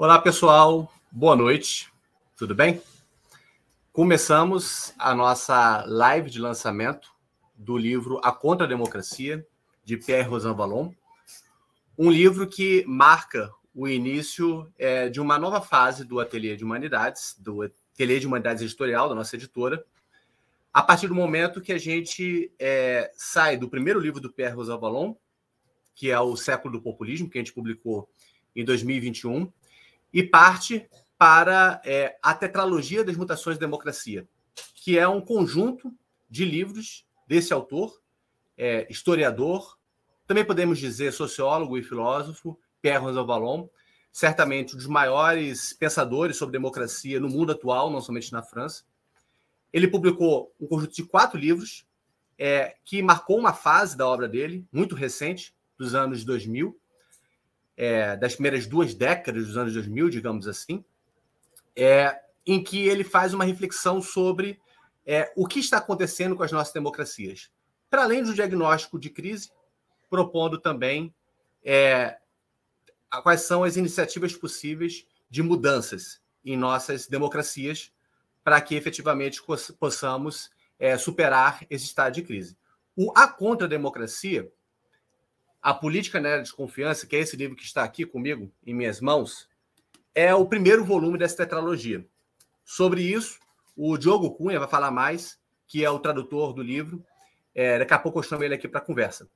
Olá, pessoal. Boa noite. Tudo bem? Começamos a nossa live de lançamento do livro A Contra-Democracia, de Pierre Rosan Vallon. Um livro que marca o início é, de uma nova fase do Ateliê de Humanidades, do Ateliê de Humanidades Editorial, da nossa editora, a partir do momento que a gente é, sai do primeiro livro do Pierre Rosan Vallon, que é o Século do Populismo, que a gente publicou em 2021, e parte para é, a Tetralogia das Mutações da Democracia, que é um conjunto de livros desse autor, é, historiador, também podemos dizer sociólogo e filósofo, Pierre Rosal Vallon, certamente um dos maiores pensadores sobre democracia no mundo atual, não somente na França. Ele publicou um conjunto de quatro livros é, que marcou uma fase da obra dele, muito recente, dos anos 2000, é, das primeiras duas décadas dos anos 2000, digamos assim, é, em que ele faz uma reflexão sobre é, o que está acontecendo com as nossas democracias. Para além do diagnóstico de crise, propondo também é, quais são as iniciativas possíveis de mudanças em nossas democracias para que efetivamente possamos é, superar esse estado de crise. O A Contra-Democracia a Política na Era de Confiança, que é esse livro que está aqui comigo, em minhas mãos, é o primeiro volume dessa tetralogia. Sobre isso, o Diogo Cunha vai falar mais, que é o tradutor do livro. É, daqui a pouco eu chamo ele aqui para conversa.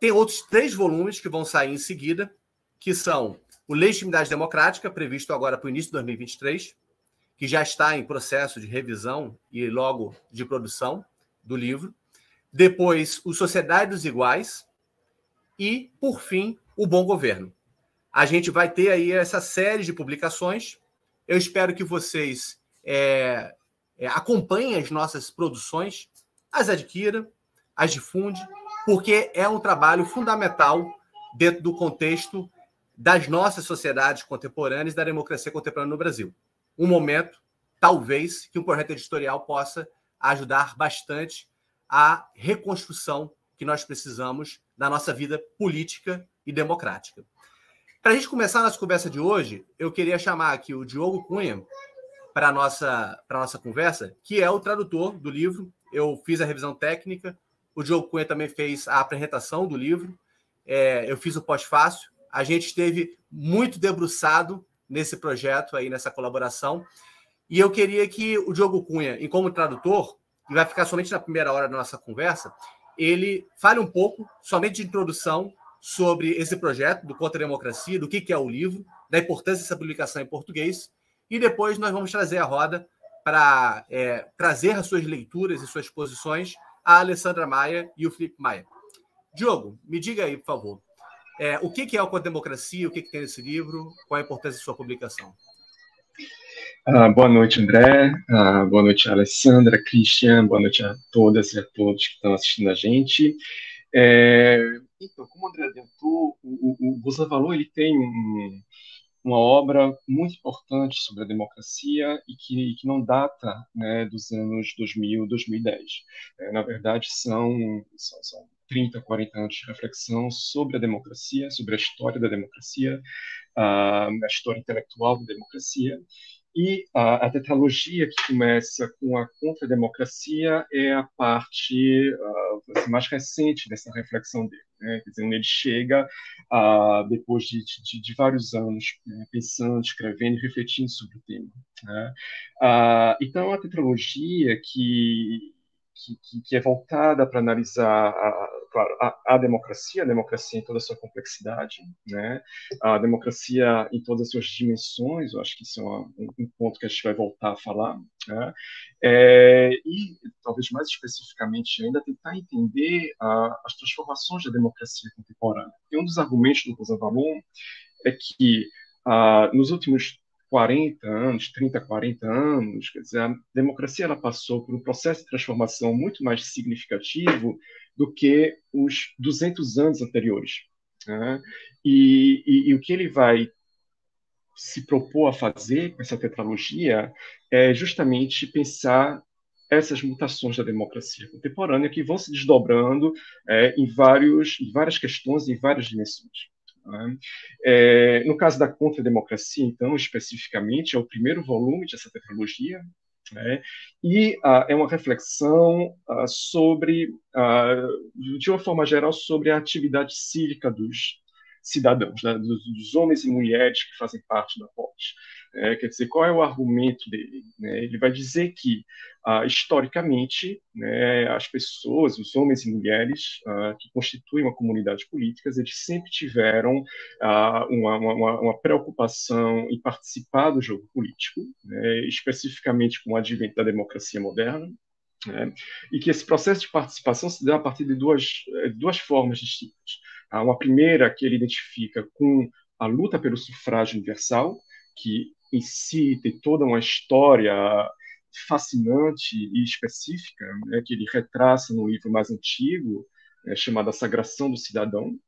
Tem outros três volumes que vão sair em seguida, que são o Legitimidade Democrática, previsto agora para o início de 2023, que já está em processo de revisão e logo de produção do livro. Depois, o Sociedade dos Iguais, e, por fim, o bom governo. A gente vai ter aí essa série de publicações. Eu espero que vocês é, é, acompanhem as nossas produções, as adquira, as difunde, porque é um trabalho fundamental dentro do contexto das nossas sociedades contemporâneas da democracia contemporânea no Brasil. Um momento, talvez, que um projeto editorial possa ajudar bastante a reconstrução que nós precisamos da nossa vida política e democrática. Para a gente começar a nossa conversa de hoje, eu queria chamar aqui o Diogo Cunha para a nossa, nossa conversa, que é o tradutor do livro. Eu fiz a revisão técnica, o Diogo Cunha também fez a apresentação do livro, é, eu fiz o pós-fácil. A gente esteve muito debruçado nesse projeto aí, nessa colaboração. E eu queria que o Diogo Cunha, em como tradutor, e vai ficar somente na primeira hora da nossa conversa, ele fale um pouco, somente de introdução, sobre esse projeto do Contra a Democracia, do que, é o livro, da importância dessa publicação em português, e depois nós vamos trazer a roda para é, trazer as suas leituras e suas posições a Alessandra Maia e o Felipe Maia. Diogo, me diga aí, por favor, é, o que, é o Contra a Democracia, o que, que tem nesse livro, qual a importância de sua publicação? Ah, boa noite, André. Ah, boa noite, Alessandra, Christian. Boa noite a todas e a todos que estão assistindo a gente. É, então, como o André adiantou, o, o, o Valor ele tem um, uma obra muito importante sobre a democracia e que, que não data né, dos anos 2000, 2010. É, na verdade, são, são, são 30, 40 anos de reflexão sobre a democracia, sobre a história da democracia, a, a história intelectual da democracia, e a, a tetralogia que começa com a contra-democracia é a parte uh, mais recente dessa reflexão dele. Né? Quer dizer, ele chega, uh, depois de, de, de, vários anos né, pensando, escrevendo e refletindo sobre o tema. Né? Uh, então, a tetralogia que que, que, é voltada para analisar a, claro, a, a, democracia, a democracia em toda a sua complexidade, né? a democracia em todas as suas dimensões, eu acho que isso é um, ponto que a gente vai voltar a falar, né? é, e talvez mais especificamente ainda tentar entender a, as transformações da democracia contemporânea. E um dos argumentos do Rosa Valon é que ah, nos últimos 40 anos, 30, 40 anos, quer dizer, a democracia ela passou por um processo de transformação muito mais significativo do que os 200 anos anteriores. Né? E, e, e, o que ele vai se propor a fazer com essa tetralogia é justamente pensar essas mutações da democracia contemporânea que vão se desdobrando é, em, vários, em várias questões, em várias dimensões. Né? É, no caso da Contra-Democracia, então, especificamente, é o primeiro volume dessa tetralogia, né? e uh, é uma reflexão uh, sobre, uh, de uma forma geral, sobre a atividade cívica dos cidadãos, né? dos, dos, homens e mulheres que fazem parte da POT. É, quer dizer, qual é o argumento dele? Né? Ele vai dizer que, ah, historicamente, né, as pessoas, os homens e mulheres ah, que constituem uma comunidade política, eles sempre tiveram ah, uma, uma, uma, preocupação em participar do jogo político, né, especificamente com o advento da democracia moderna, né, e que esse processo de participação se dá a partir de duas, eh, duas formas distintas. Uma primeira que ele identifica com a luta pelo sufrágio universal, que em si tem toda uma história fascinante e específica, né, que ele retraça no livro mais antigo, é, chamado A Sagração do Cidadão,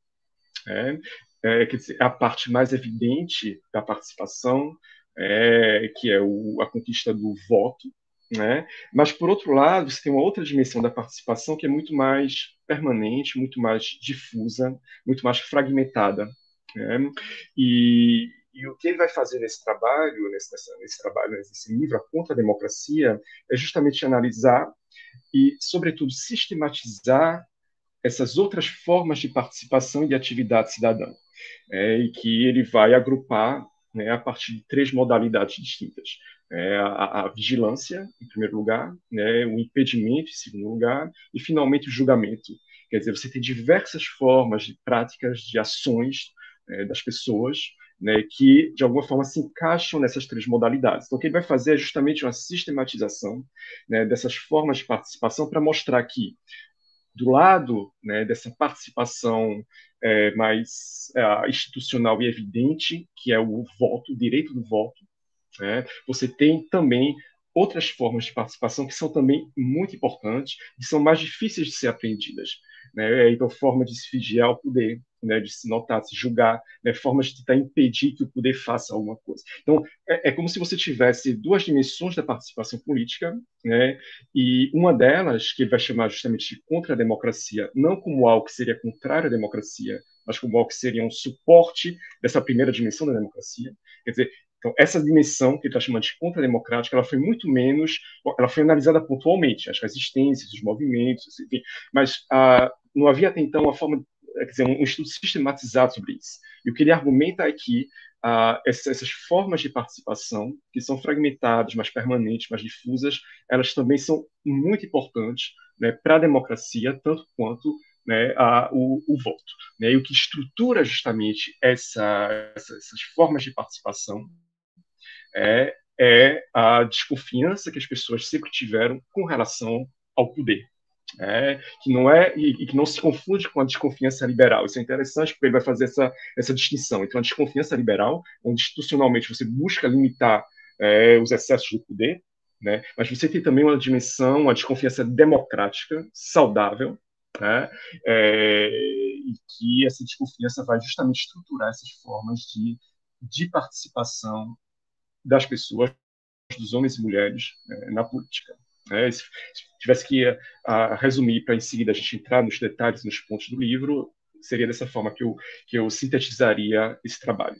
é, é, quer dizer, a parte mais evidente da participação, é, que é o, a conquista do voto, né? Mas, por outro lado, você tem uma outra dimensão da participação que é muito mais permanente, muito mais difusa, muito mais fragmentada. Né? E, e o que ele vai fazer nesse trabalho, nesse, nesse trabalho, nesse livro, A Contra a Democracia, é justamente analisar e, sobretudo, sistematizar essas outras formas de participação e de atividade cidadã, é, e que ele vai agrupar né, a partir de três modalidades distintas. É, a, a, vigilância, em primeiro lugar, né, o impedimento, em segundo lugar, e, finalmente, o julgamento. Quer dizer, você tem diversas formas de práticas, de ações é, das pessoas né, que, de alguma forma, se encaixam nessas três modalidades. Então, o que ele vai fazer é justamente uma sistematização né, dessas formas de participação para mostrar que, do lado né, dessa participação é, mais é, institucional e evidente, que é o voto, o direito do voto, né, você tem também outras formas de participação que são também muito importantes e são mais difíceis de ser aprendidas. Né? Então, forma de se vigiar o poder, né, de se notar, de se julgar, né, formas de tentar impedir que o poder faça alguma coisa. Então, é, é, como se você tivesse duas dimensões da participação política, né, e uma delas, que vai chamar justamente de contra-democracia, não como algo que seria contrário à democracia, mas como algo que seria um suporte dessa primeira dimensão da democracia. Quer dizer, então, essa dimensão que ele está chamando de contra-democrática, ela foi muito menos, ela foi analisada pontualmente, as resistências, os movimentos, enfim, mas ah, não havia até então uma forma quer dizer, um estudo sistematizado sobre isso. E o que ele argumenta é que uh, essas, essas, formas de participação, que são fragmentadas, mais permanentes, mais difusas, elas também são muito importantes né, para a democracia, tanto quanto né, a, o, o, voto. Né, e o que estrutura justamente essa, essa, essas formas de participação é, é a desconfiança que as pessoas sempre tiveram com relação ao poder é, que não é e, e, que não se confunde com a desconfiança liberal. Isso é interessante porque ele vai fazer essa, essa distinção entre a desconfiança liberal, onde institucionalmente você busca limitar é, os excessos do poder, né, mas você tem também uma dimensão, uma desconfiança democrática, saudável, né, é, e que essa desconfiança vai justamente estruturar essas formas de, de participação das pessoas, dos homens e mulheres, é, na política. Né? Se, tivesse que resumir para em seguida a gente entrar nos detalhes, nos pontos do livro, seria dessa forma que eu, que eu sintetizaria esse trabalho.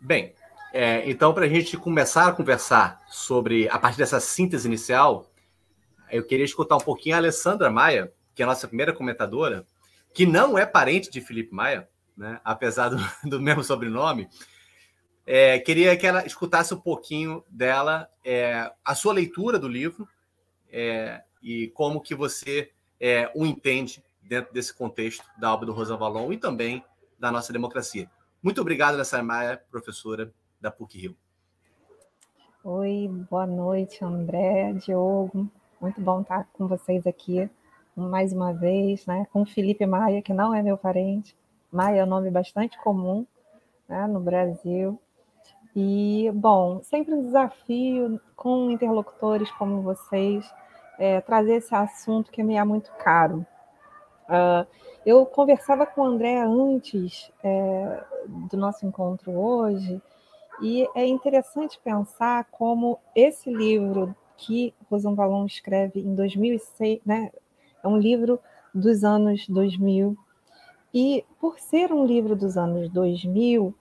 Bem, é, então, para a gente começar a conversar sobre, a partir dessa síntese inicial, eu queria escutar um pouquinho a Alessandra Maia, que é a nossa primeira comentadora, que não é parente de Felipe Maia, né, apesar do, do mesmo sobrenome, é, queria que ela escutasse um pouquinho dela, é, a sua leitura do livro é, e como que você é, o entende dentro desse contexto da obra do Rosa Valon e também da nossa democracia. Muito obrigado, Nessa Maia, professora da PUC-Rio. Oi, boa noite, André, Diogo. Muito bom estar com vocês aqui mais uma vez, né? Com Felipe Maia, que não é meu parente. Maia é um nome bastante comum né, no Brasil. E, bom, sempre um desafio com interlocutores como vocês é, trazer esse assunto que me é muito caro. Uh, eu conversava com o André antes é, do nosso encontro hoje, e é interessante pensar como esse livro que Rosan Valon escreve em 2006, né, é um livro dos anos 2000. E por ser um livro dos anos 2000,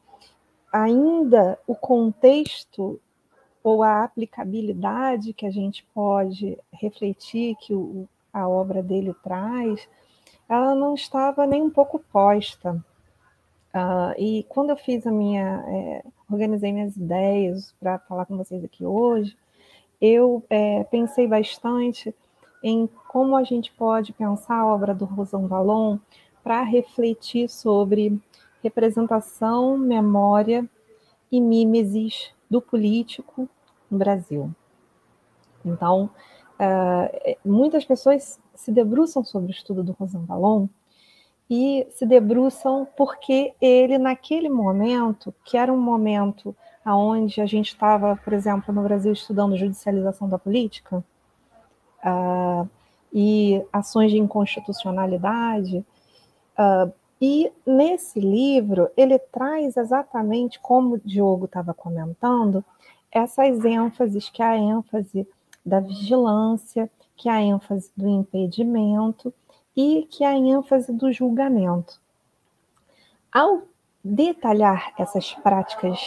ainda o contexto ou a aplicabilidade que a gente pode refletir que o, a obra dele traz, ela não estava nem um pouco posta. Uh, e quando eu fiz a minha, é, organizei minhas ideias para falar com vocês aqui hoje, eu é, pensei bastante em como a gente pode pensar a obra do Rosão Valon para refletir sobre representação, memória e mimesis do político no Brasil. Então, uh, muitas pessoas se debruçam sobre o estudo do Rosão Valon e se debruçam porque ele, naquele momento, que era um momento onde a gente estava, por exemplo, no Brasil estudando judicialização da política uh, e ações de inconstitucionalidade, uh, e nesse livro ele traz exatamente como o Diogo estava comentando, essas ênfases, que é a ênfase da vigilância, que é a ênfase do impedimento e que é a ênfase do julgamento. Ao detalhar essas práticas,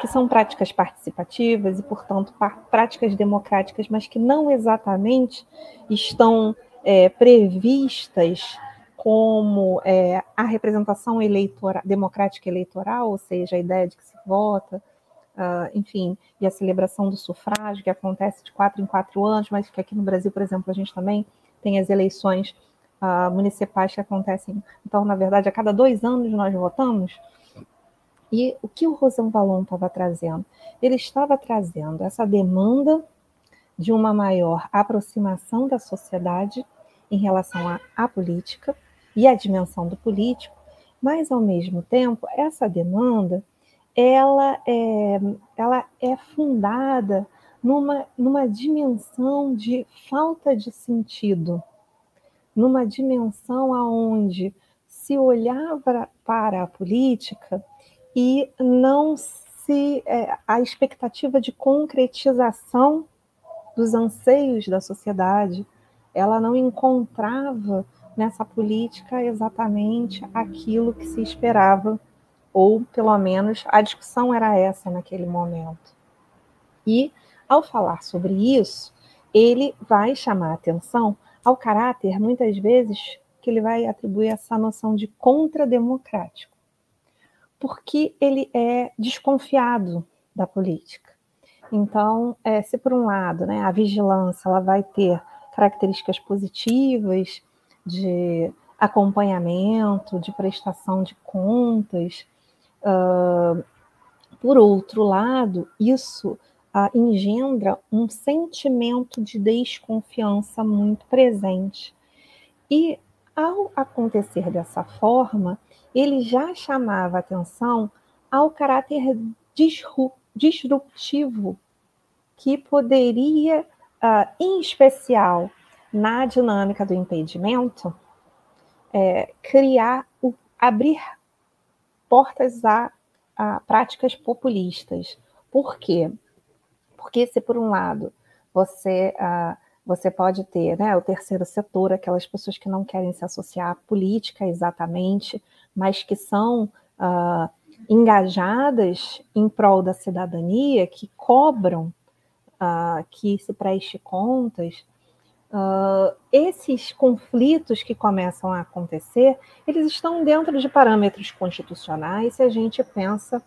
que são práticas participativas e, portanto, práticas democráticas, mas que não exatamente estão é, previstas como é, a representação eleitora, democrática eleitoral, ou seja, a ideia de que se vota, uh, enfim, e a celebração do sufrágio, que acontece de quatro em quatro anos, mas que aqui no Brasil, por exemplo, a gente também tem as eleições uh, municipais que acontecem. Então, na verdade, a cada dois anos nós votamos. E o que o Rosão Valon estava trazendo? Ele estava trazendo essa demanda de uma maior aproximação da sociedade em relação à, à política e à dimensão do político, mas ao mesmo tempo essa demanda ela é, ela é fundada numa, numa dimensão de falta de sentido, numa dimensão aonde se olhava para a política e não se é, a expectativa de concretização dos anseios da sociedade, ela não encontrava nessa política exatamente aquilo que se esperava ou pelo menos a discussão era essa naquele momento. E ao falar sobre isso, ele vai chamar atenção ao caráter, muitas vezes, que ele vai atribuir essa noção de contrademocrático, porque ele é desconfiado da política. Então, é, se por um lado né, a vigilância ela vai ter características positivas de acompanhamento, de prestação de contas, Uh, por outro lado, isso uh, engendra um sentimento de desconfiança muito presente. E ao acontecer dessa forma, ele já chamava atenção ao caráter disruptivo que poderia, uh, em especial na dinâmica do impedimento, é, criar, o, abrir portas a, a práticas populistas. Por quê? Porque se por um lado você você pode ter né, o terceiro setor, aquelas pessoas que não querem se associar à política exatamente, mas que são engajadas em prol da cidadania, que cobram uh, que se preste contas, Uh, esses conflitos que começam a acontecer, eles estão dentro de parâmetros constitucionais se a gente pensa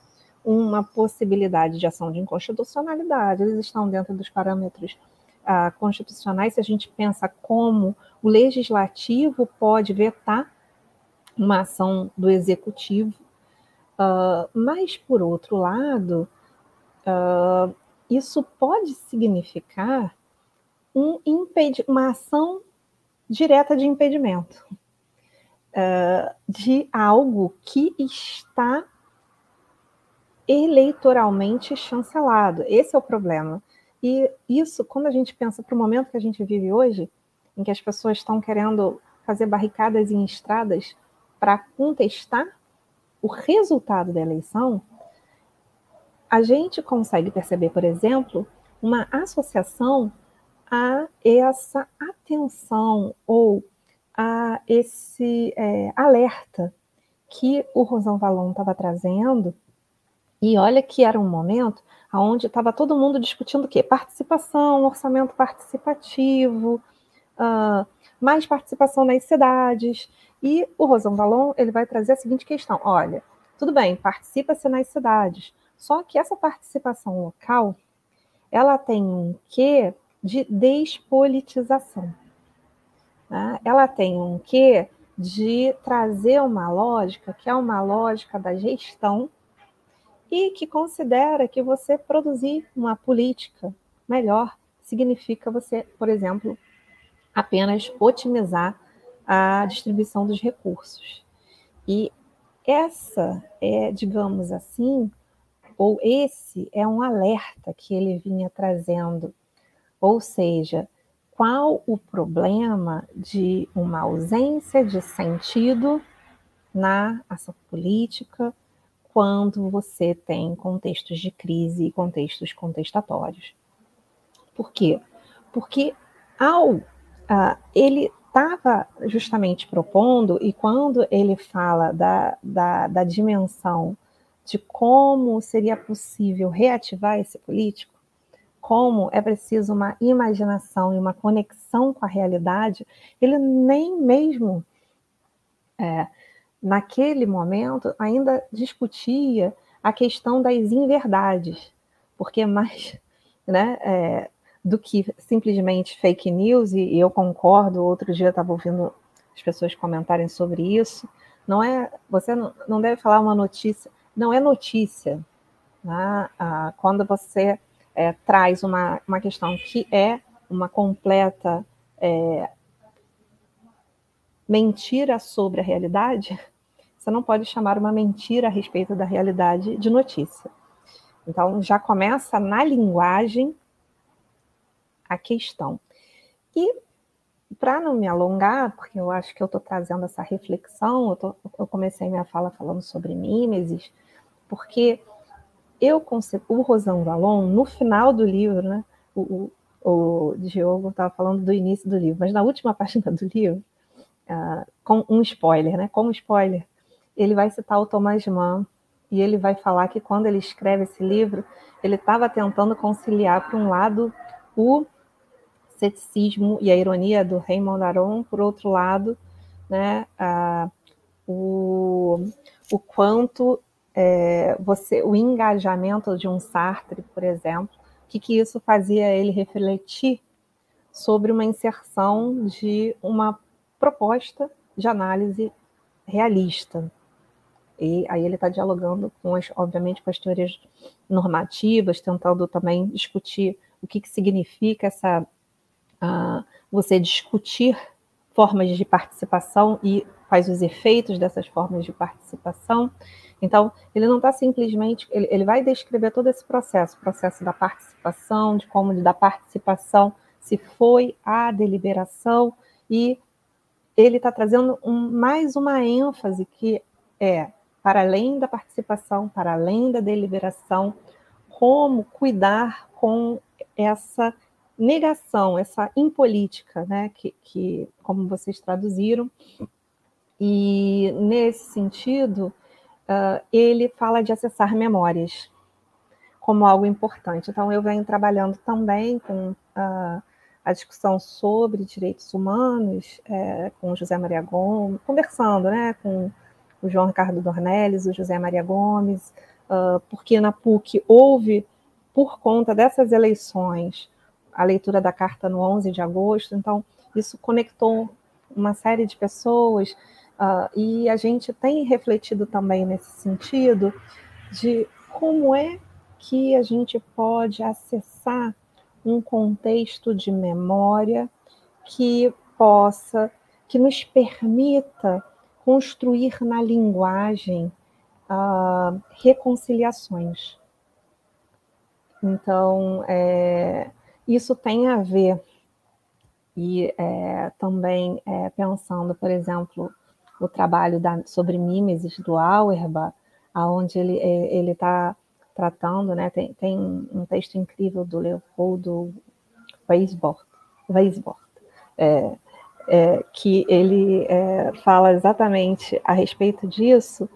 uma possibilidade de ação de inconstitucionalidade, eles estão dentro dos parâmetros uh, constitucionais se a gente pensa como o legislativo pode vetar uma ação do executivo, uh, mas, por outro lado, isso pode significar um uma ação direta de impedimento uh, de algo que está eleitoralmente chancelado. Esse é o problema. E isso, quando a gente pensa para o momento que a gente vive hoje, em que as pessoas estão querendo fazer barricadas em estradas para contestar o resultado da eleição, a gente consegue perceber, por exemplo, uma associação a essa atenção ou a esse é, alerta que o Rosão Valon estava trazendo, e olha que era um momento onde estava todo mundo discutindo o quê? Participação, orçamento participativo, uh, mais participação nas cidades. E o Rosão Valon ele vai trazer a seguinte questão: olha, tudo bem, participa-se nas cidades, só que essa participação local ela tem um quê de despolitização. Né? Ela tem um quê de trazer uma lógica que é uma lógica da gestão e que considera que você produzir uma política melhor significa você, por exemplo, apenas otimizar a distribuição dos recursos. E essa é, digamos assim, ou esse é um alerta que ele vinha trazendo. Ou seja, qual o problema de uma ausência de sentido na ação política quando você tem contextos de crise e contextos contestatórios. Por quê? Porque ao uh, ele estava justamente propondo, e quando ele fala da, da, da dimensão de como seria possível reativar esse político, como é preciso uma imaginação e uma conexão com a realidade, ele nem mesmo, é, naquele momento, ainda discutia a questão das inverdades, porque mais né, é, do que simplesmente fake news, e eu concordo, outro dia estava ouvindo as pessoas comentarem sobre isso, não é, você não, não deve falar uma notícia, não é notícia, né? ah, quando você é, traz uma, uma questão que é uma completa é, mentira sobre a realidade, você não pode chamar uma mentira a respeito da realidade de notícia. Então, já começa na linguagem a questão. E, para não me alongar, porque eu acho que eu estou trazendo essa reflexão, eu, tô, eu comecei minha fala falando sobre mimesis, porque eu o Rosão Valon, no final do livro, né, o, o, o Diogo estava falando do início do livro, mas na última página do livro, uh, com um spoiler, né, com um spoiler, ele vai citar o Thomas Mann e ele vai falar que quando ele escreve esse livro, ele estava tentando conciliar, por um lado, o ceticismo e a ironia do Raymond Aron, por outro lado, né, uh, o, o quanto é, você, o engajamento de um Sartre, por exemplo, o que, que isso fazia ele refletir sobre uma inserção de uma proposta de análise realista. E aí ele está dialogando com as, obviamente, com as teorias normativas, tentando também discutir o que, que significa essa uh, você discutir formas de participação e quais os efeitos dessas formas de participação. Então, ele não está simplesmente, ele, ele, vai descrever todo esse processo, o processo da participação, de como da participação se foi a deliberação, e ele está trazendo um, mais uma ênfase que é, para além da participação, para além da deliberação, como cuidar com essa negação, essa impolítica, né, que, que como vocês traduziram, e nesse sentido, uh, ele fala de acessar memórias como algo importante. Então, eu venho trabalhando também com uh, a discussão sobre direitos humanos, é, com José Maria Gomes, conversando né, com o João Ricardo Dornelles, o José Maria Gomes, uh, porque na PUC houve, por conta dessas eleições, a leitura da carta no 11 de agosto, então isso conectou uma série de pessoas Uh, e a gente tem refletido também nesse sentido de como é que a gente pode acessar um contexto de memória que possa, que nos permita construir na linguagem uh, reconciliações. Então, é, isso tem a ver, e é, também é, pensando, por exemplo, o trabalho da, sobre mimesis do Auerbach, aonde ele é, ele está tratando, né? Tem, tem um texto incrível do Leopoldo Weisbord, Weisbord é, é, que ele é, fala exatamente a respeito disso,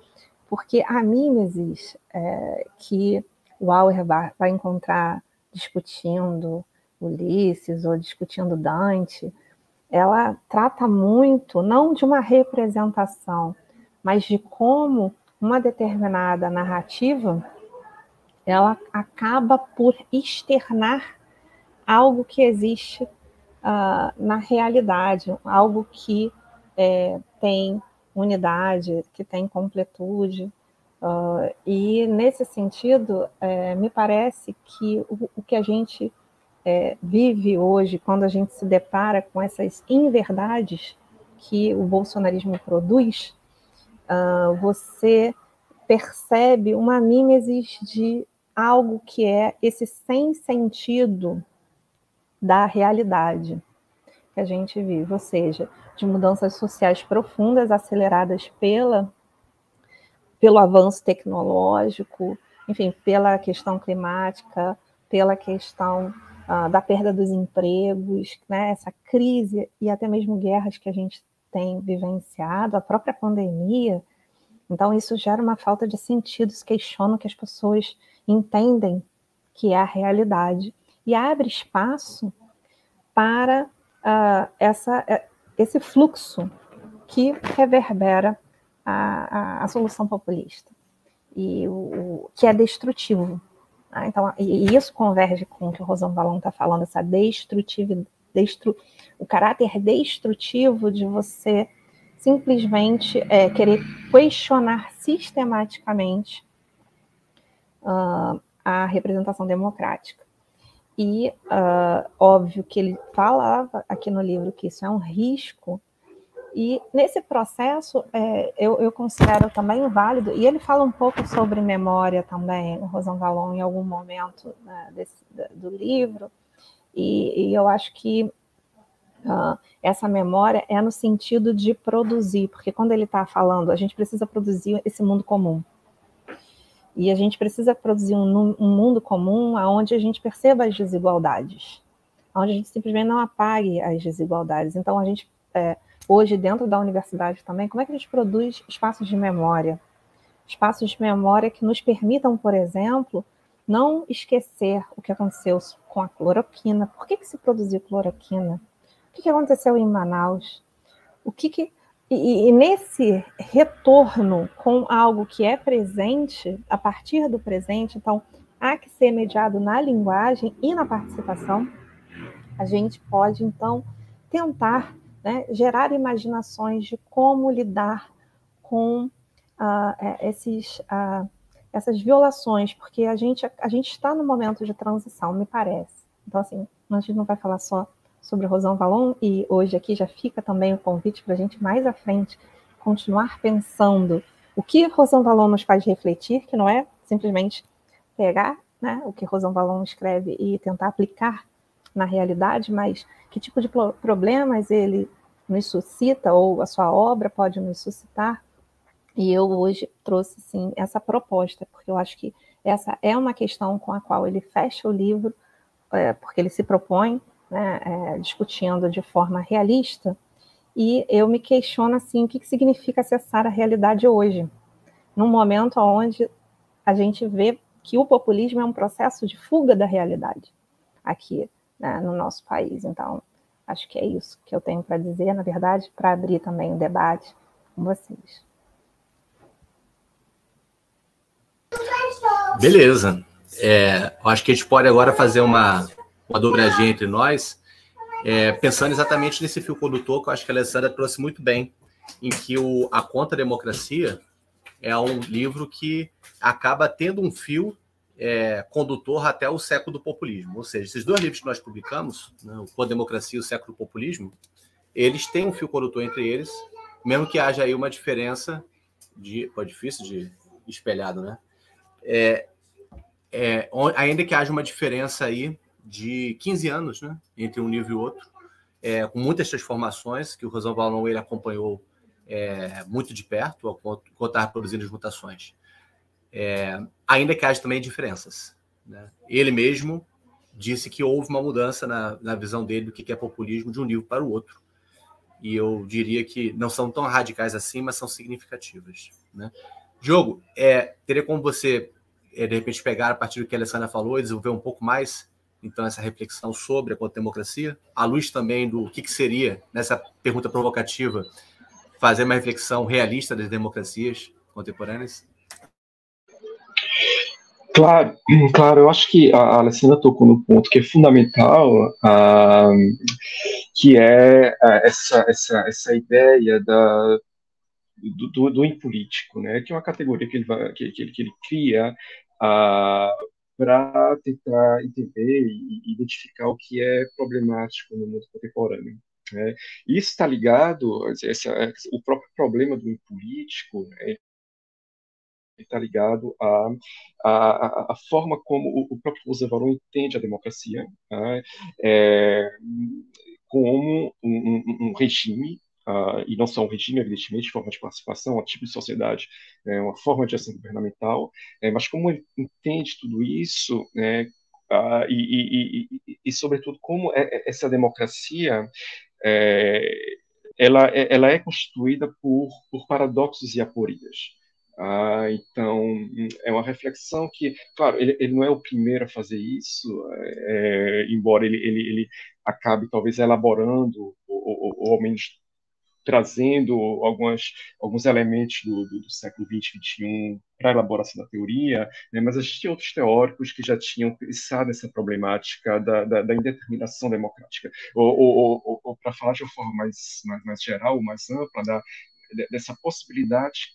porque a mimesis é, que o Auerbach vai encontrar discutindo Ulisses ou discutindo Dante, ela trata muito não de uma representação, mas de como uma determinada narrativa ela acaba por externar algo que existe uh, na realidade, algo que é, tem unidade, que tem completude. Uh, e, nesse sentido, é, me parece que o, o que a gente é, vive hoje, quando a gente se depara com essas inverdades que o bolsonarismo produz, uh, você percebe uma mimesis de algo que é esse sem sentido da realidade que a gente vive, ou seja, de mudanças sociais profundas aceleradas pela pelo avanço tecnológico, enfim, pela questão climática, pela questão uh, da perda dos empregos, né, essa crise e até mesmo guerras que a gente tem vivenciado, a própria pandemia. Então, isso gera uma falta de sentido, se questiona que as pessoas entendem que é a realidade e abre espaço para uh, essa, eh, esse fluxo que reverbera a, a, a solução populista e o, o, que é destrutivo. Né? Então, e, isso converge com o que o Rosão Valon está falando, essa destrutividade, destru, o caráter destrutivo de você simplesmente é, querer questionar sistematicamente uh, a representação democrática. E uh, óbvio que ele falava aqui no livro que isso é um risco, e nesse processo é, eu, eu, considero também válido, e ele fala um pouco sobre memória também, o Rosan Valon, em algum momento né, desse, do livro, e, e, eu acho que uh, essa memória é no sentido de produzir, porque quando ele está falando, a gente precisa produzir esse mundo comum. E a gente precisa produzir um, um mundo comum onde a gente perceba as desigualdades, onde a gente simplesmente não apague as desigualdades. Então, a gente, é, hoje, dentro da universidade também, como é que a gente produz espaços de memória? Espaços de memória que nos permitam, por exemplo, não esquecer o que aconteceu com a cloroquina. Por que, que se produziu cloroquina? O que, que aconteceu em Manaus? O que, que e, e, nesse retorno com algo que é presente, a partir do presente, então, há que ser mediado na linguagem e na participação, a gente pode, então, tentar né, gerar imaginações de como lidar com uh, esses, uh, essas violações, porque a gente, a gente está no momento de transição, me parece. Então, assim, a gente não vai falar só sobre Rosão Valon, e hoje aqui já fica também o convite para a gente mais à frente continuar pensando o que Rosão Valon nos faz refletir, que não é simplesmente pegar né, o que Rosão Valon escreve e tentar aplicar na realidade, mas que tipo de problemas ele nos suscita ou a sua obra pode nos suscitar. E eu hoje trouxe sim essa proposta, porque eu acho que essa é uma questão com a qual ele fecha o livro, é, porque ele se propõe né, é, discutindo de forma realista, e eu me questiono assim, o que, que significa acessar a realidade hoje, num momento onde a gente vê que o populismo é um processo de fuga da realidade. Aqui né, no nosso país. Então, acho que é isso que eu tenho para dizer, na verdade, para abrir também o debate com vocês. Beleza. É, acho que a gente pode agora fazer uma uma dobradinha entre nós, é, pensando exatamente nesse fio condutor que eu acho que a Alessandra trouxe muito bem, em que o, a Contra-Democracia é um livro que acaba tendo um fio é, condutor até o século do populismo. Ou seja, esses dois livros que nós publicamos, né, o Contra-Democracia e o Século do Populismo, eles têm um fio condutor entre eles, mesmo que haja aí uma diferença de. Pô, difícil de espelhado, né? É, é, ainda que haja uma diferença aí de 15 anos, né, entre um livro e outro, é, com muitas transformações que o Rosão Valon ele acompanhou é, muito de perto enquanto estava produzindo as mutações. É, ainda que haja também diferenças. Né? Ele mesmo disse que houve uma mudança na, na visão dele do que é populismo de um livro para o outro. e eu diria que não são tão radicais assim, mas são significativas. Né? Diogo, é, teria como você, é, de repente, pegar a partir do que a Alessandra falou e desenvolver um pouco mais então essa reflexão sobre a democracia, à luz também do que, que seria, nessa pergunta provocativa, fazer uma reflexão realista das democracias contemporâneas? Claro, claro, eu acho que a Alessandra tocou no ponto que é fundamental, uh, que é uh, essa, essa, essa ideia da, do, do, do impolítico, né, que é uma categoria que ele, vai, que, que ele, que ele cria uh, para tentar entender e identificar o que é problemático no mundo contemporâneo. Né. Isso está ligado, essa, o próprio problema do impolítico, né, está ligado à, à, à, forma como o, próprio Roosevelt entende a democracia né? é, como um, um, um regime Uh, e não só um regime, evidentemente, forma de participação, um tipo de sociedade, é, uma forma de ação governamental, é, mas como ele entende tudo isso, né, uh, e, e, e, e, sobretudo, como é, é essa democracia é, ela, é, ela é constituída por, por paradoxos e aporias. Ah, então, é uma reflexão que, claro, ele, ele não é o primeiro a fazer isso, é, embora ele, ele, ele acabe talvez elaborando, ou, ou, ou ao menos trazendo algumas, alguns elementos do, do, do século XX, XXI para a elaboração da teoria, né, mas existem outros teóricos que já tinham pensado essa problemática da, da, da indeterminação democrática. Ou, ou, ou, ou para falar de uma forma mais, mais, mais geral, mais ampla, da, dessa possibilidade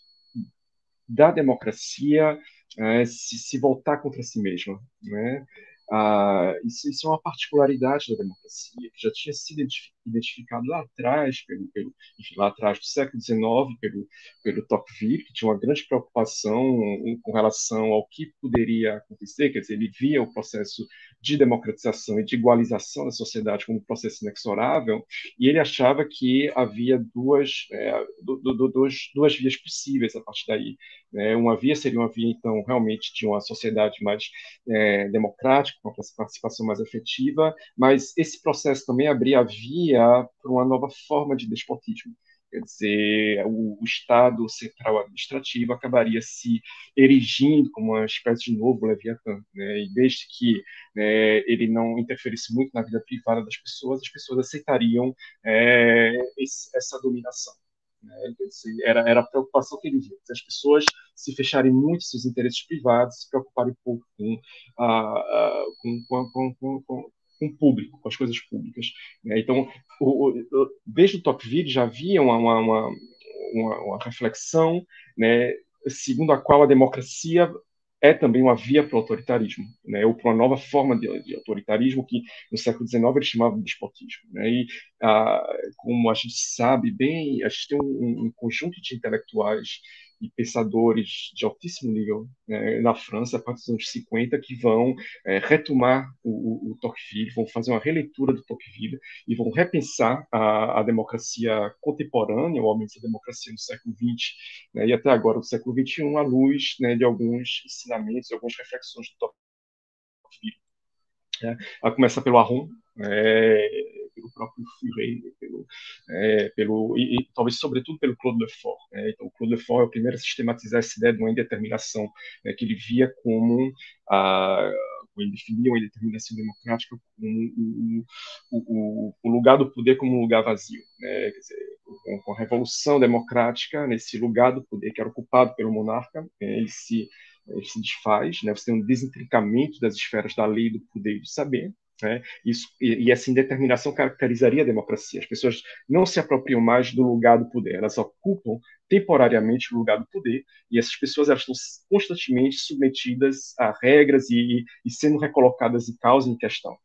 da democracia é, se, se, voltar contra si mesma. Né? Ah, isso, isso, é uma particularidade da democracia, que já tinha sido identificado lá atrás, pelo, pelo, enfim, lá atrás do século XIX, pelo, pelo Tocqueville, que tinha uma grande preocupação com relação ao que poderia acontecer, quer dizer, ele via o processo de democratização e de igualização da sociedade como um processo inexorável, e ele achava que havia duas, é, do, do, duas, vias possíveis a partir daí. Né? Uma via seria uma via, então, realmente de uma sociedade mais é, democrática, com uma participação mais efetiva, mas esse processo também abria a via para uma nova forma de despotismo. Quer dizer, o, Estado central administrativo acabaria se erigindo como uma espécie de novo Leviatã. Né? E desde que né, ele não interferisse muito na vida privada das pessoas, as pessoas aceitariam é, esse, essa dominação. Né? Era, era a preocupação que ele via. As pessoas se fecharem muito seus interesses privados, se preocuparem pouco com, a, a, com, com, com, com o público, com as coisas públicas. Né? Então, o, o, desde o já havia uma, uma, uma, uma, reflexão, né, segundo a qual a democracia é também uma via para o autoritarismo, né, ou para uma nova forma de, de, autoritarismo que no século XIX ele chamava de despotismo. Né, e, ah, como a gente sabe bem, a gente tem um, um conjunto de intelectuais e pensadores de altíssimo nível né, na França, a partir dos anos 50, que vão é, retomar o, o, o, Tocqueville, vão fazer uma releitura do Tocqueville e vão repensar a, a democracia contemporânea, ou ao menos a democracia do século XX né, e até agora do século XXI, à luz né, de alguns ensinamentos, algumas reflexões do Tocqueville. É, a começar pelo Aron, é, pelo próprio Furet, pelo, é, pelo, e, e, talvez sobretudo pelo Claude Lefort. Né? Então, o Claude Lefort é o primeiro a sistematizar essa ideia de uma indeterminação, né, que ele via como a ele definia uma indeterminação democrática como o, o, o, lugar do poder como um lugar vazio. Né? Quer dizer, com, a revolução democrática, nesse lugar do poder que era ocupado pelo monarca, né, ele se ele se desfaz, né? Você tem um desintricamento das esferas da lei, do poder e do saber, né? Isso, e, e, essa indeterminação caracterizaria a democracia. As pessoas não se apropriam mais do lugar do poder, elas ocupam temporariamente o lugar do poder, e essas pessoas elas estão constantemente submetidas a regras e, e sendo recolocadas em causa e em questão.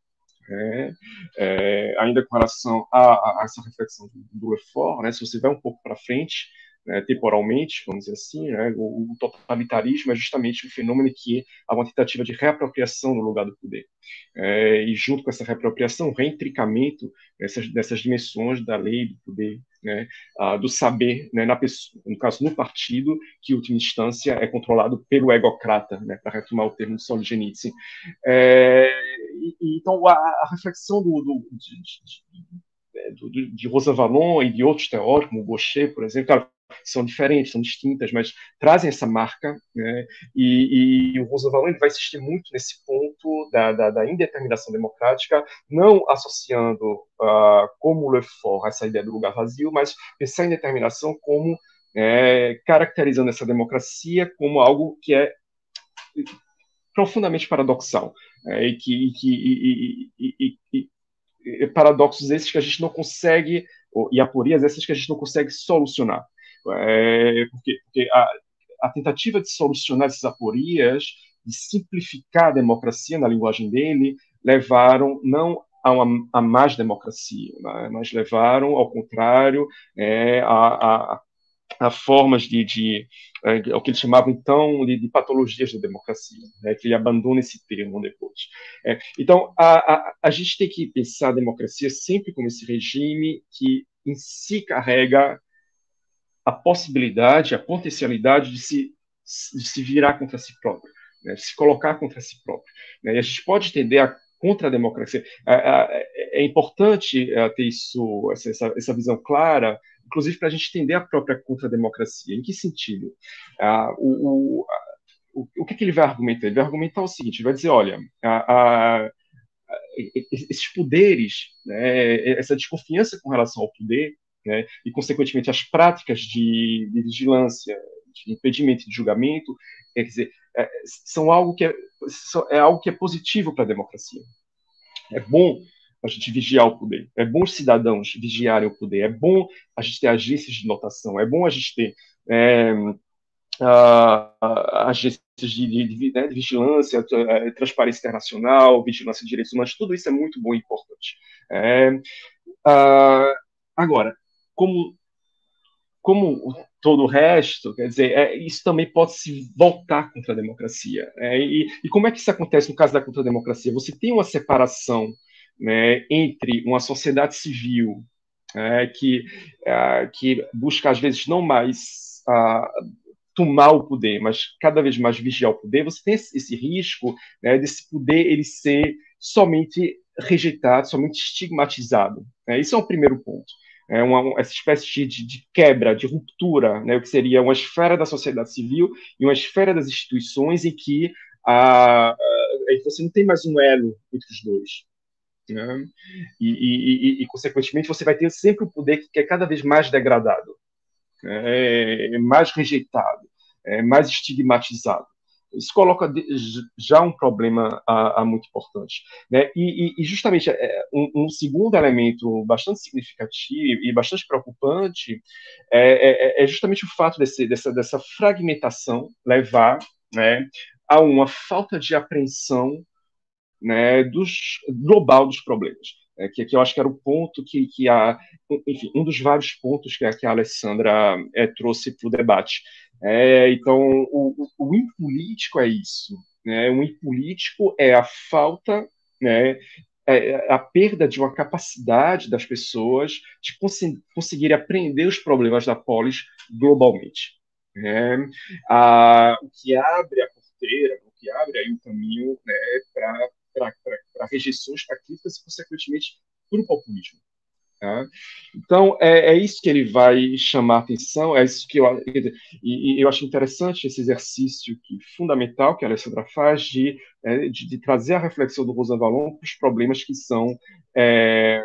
É, é, ainda com relação a, a, a, essa reflexão do Lefort, né, se você vai um pouco para frente, né, temporalmente, vamos dizer assim, né, o, o, totalitarismo é justamente um fenômeno que há uma tentativa de reapropriação no lugar do poder. É, e junto com essa reapropriação, o reintricamento dessas, dessas dimensões da lei, do poder, né, do saber, né, na pessoa, no caso, no partido, que, em última instância, é controlado pelo egocrata, né, para retomar o termo de Solzhenitsyn. É, então, a, a reflexão do, do de, de, é, do, de Rosa Valon e de outros teóricos, como Gaucher, por exemplo, claro, são diferentes, são distintas, mas trazem essa marca, né? e, e, o Rosa Valon vai insistir muito nesse ponto da, da, da indeterminação democrática, não associando uh, como Le Fort essa ideia do lugar vazio, mas pensar em determinação como é, caracterizando essa democracia como algo que é profundamente paradoxal é, e que, e, e, e, e, paradoxos esses que a gente não consegue e aporias essas que a gente não consegue solucionar é, porque, porque a, a, tentativa de solucionar essas aporias de simplificar a democracia na linguagem dele levaram não a, uma, a mais democracia, né, mas levaram ao contrário é, a, a a formas de, de é, o que eles chamavam então de, de patologias da democracia, né, que ele abandona esse termo depois. É, então, a, a gente tem que pensar a democracia sempre como esse regime que em si carrega a possibilidade, a potencialidade de se, de se virar contra si próprio, né, se colocar contra si próprio. Né, e a gente pode entender a contra a democracia. É, é importante é, ter isso, essa, visão clara inclusive para a gente entender a própria contra-democracia. Em que sentido? O, o que, ele vai argumentar? Ele vai argumentar o seguinte: ele vai dizer, olha, esses poderes, né, essa desconfiança com relação ao poder, né, e, consequentemente, as práticas de, de vigilância, de impedimento de julgamento, quer dizer, é, são algo que é, é algo que é positivo para a democracia. É bom a gente vigiar o poder. É bom os cidadãos vigiarem o poder. É bom a gente ter agências de notação. É bom a gente ter é, agências de, de, né, de vigilância, é, transparência internacional, vigilância de direitos humanos. Tudo isso é muito bom e importante. É, uh, agora, como como todo o resto, quer dizer, é, isso também pode se voltar contra a democracia. É, e, e, como é que isso acontece no caso da contra-democracia? Você tem uma separação né, entre uma sociedade civil é, que, que busca, às vezes, não mais tomar o poder, mas cada vez mais vigiar o poder, você tem esse, esse risco né, desse poder ele ser somente rejeitado, somente estigmatizado. Né? Isso é um primeiro ponto. É uma, essa espécie de, de, quebra, de ruptura, né, o que seria uma esfera da sociedade civil e uma esfera das instituições em que a, você não tem mais um elo entre os dois. Né? E, e, e, e, consequentemente, você vai ter sempre o poder que é cada vez mais degradado, é, é mais rejeitado, é mais estigmatizado. Isso coloca já um problema a, a muito importante. Né? E, justamente é, um, um, segundo elemento bastante significativo e bastante preocupante é, é, é justamente o fato desse, dessa, dessa fragmentação levar né, a uma falta de apreensão né, dos, global dos problemas. É, que, que eu acho que era o ponto que, que a, enfim, um dos vários pontos que a, que a Alessandra é, trouxe para o debate. É, então, o, o, impolítico é isso. Né? O impolítico é a falta, né, é a perda de uma capacidade das pessoas de cons conseguir aprender os problemas da polis globalmente. Né? O que abre a porteira, o que abre aí o caminho né, para rejeições, para críticas e, consequentemente, para o populismo. Tá? Então, é, é, isso que ele vai chamar a atenção, é isso que eu, e, e eu acho interessante esse exercício que, fundamental que a Alessandra faz de, é, de, de, trazer a reflexão do Rosa Valon para os problemas que são, é,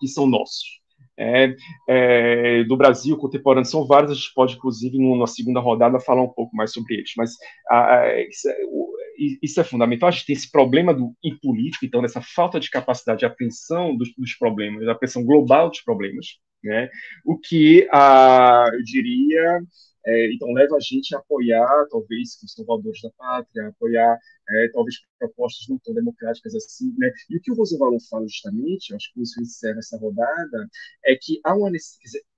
que são nossos. É, é, do Brasil contemporâneo são vários, a gente pode, inclusive, numa segunda rodada, falar um pouco mais sobre eles, mas a, a, isso, é, fundamental. A gente tem esse problema do impolítico, então, dessa falta de capacidade de apreensão dos, dos problemas, da apreensão global dos problemas, né? o que, a, eu diria, é, então leva a gente a apoiar, talvez, os salvadores da pátria, apoiar, é, talvez, propostas não tão democráticas assim, né? E o que o Roosevelt fala justamente, acho que isso encerra essa rodada, é que há uma,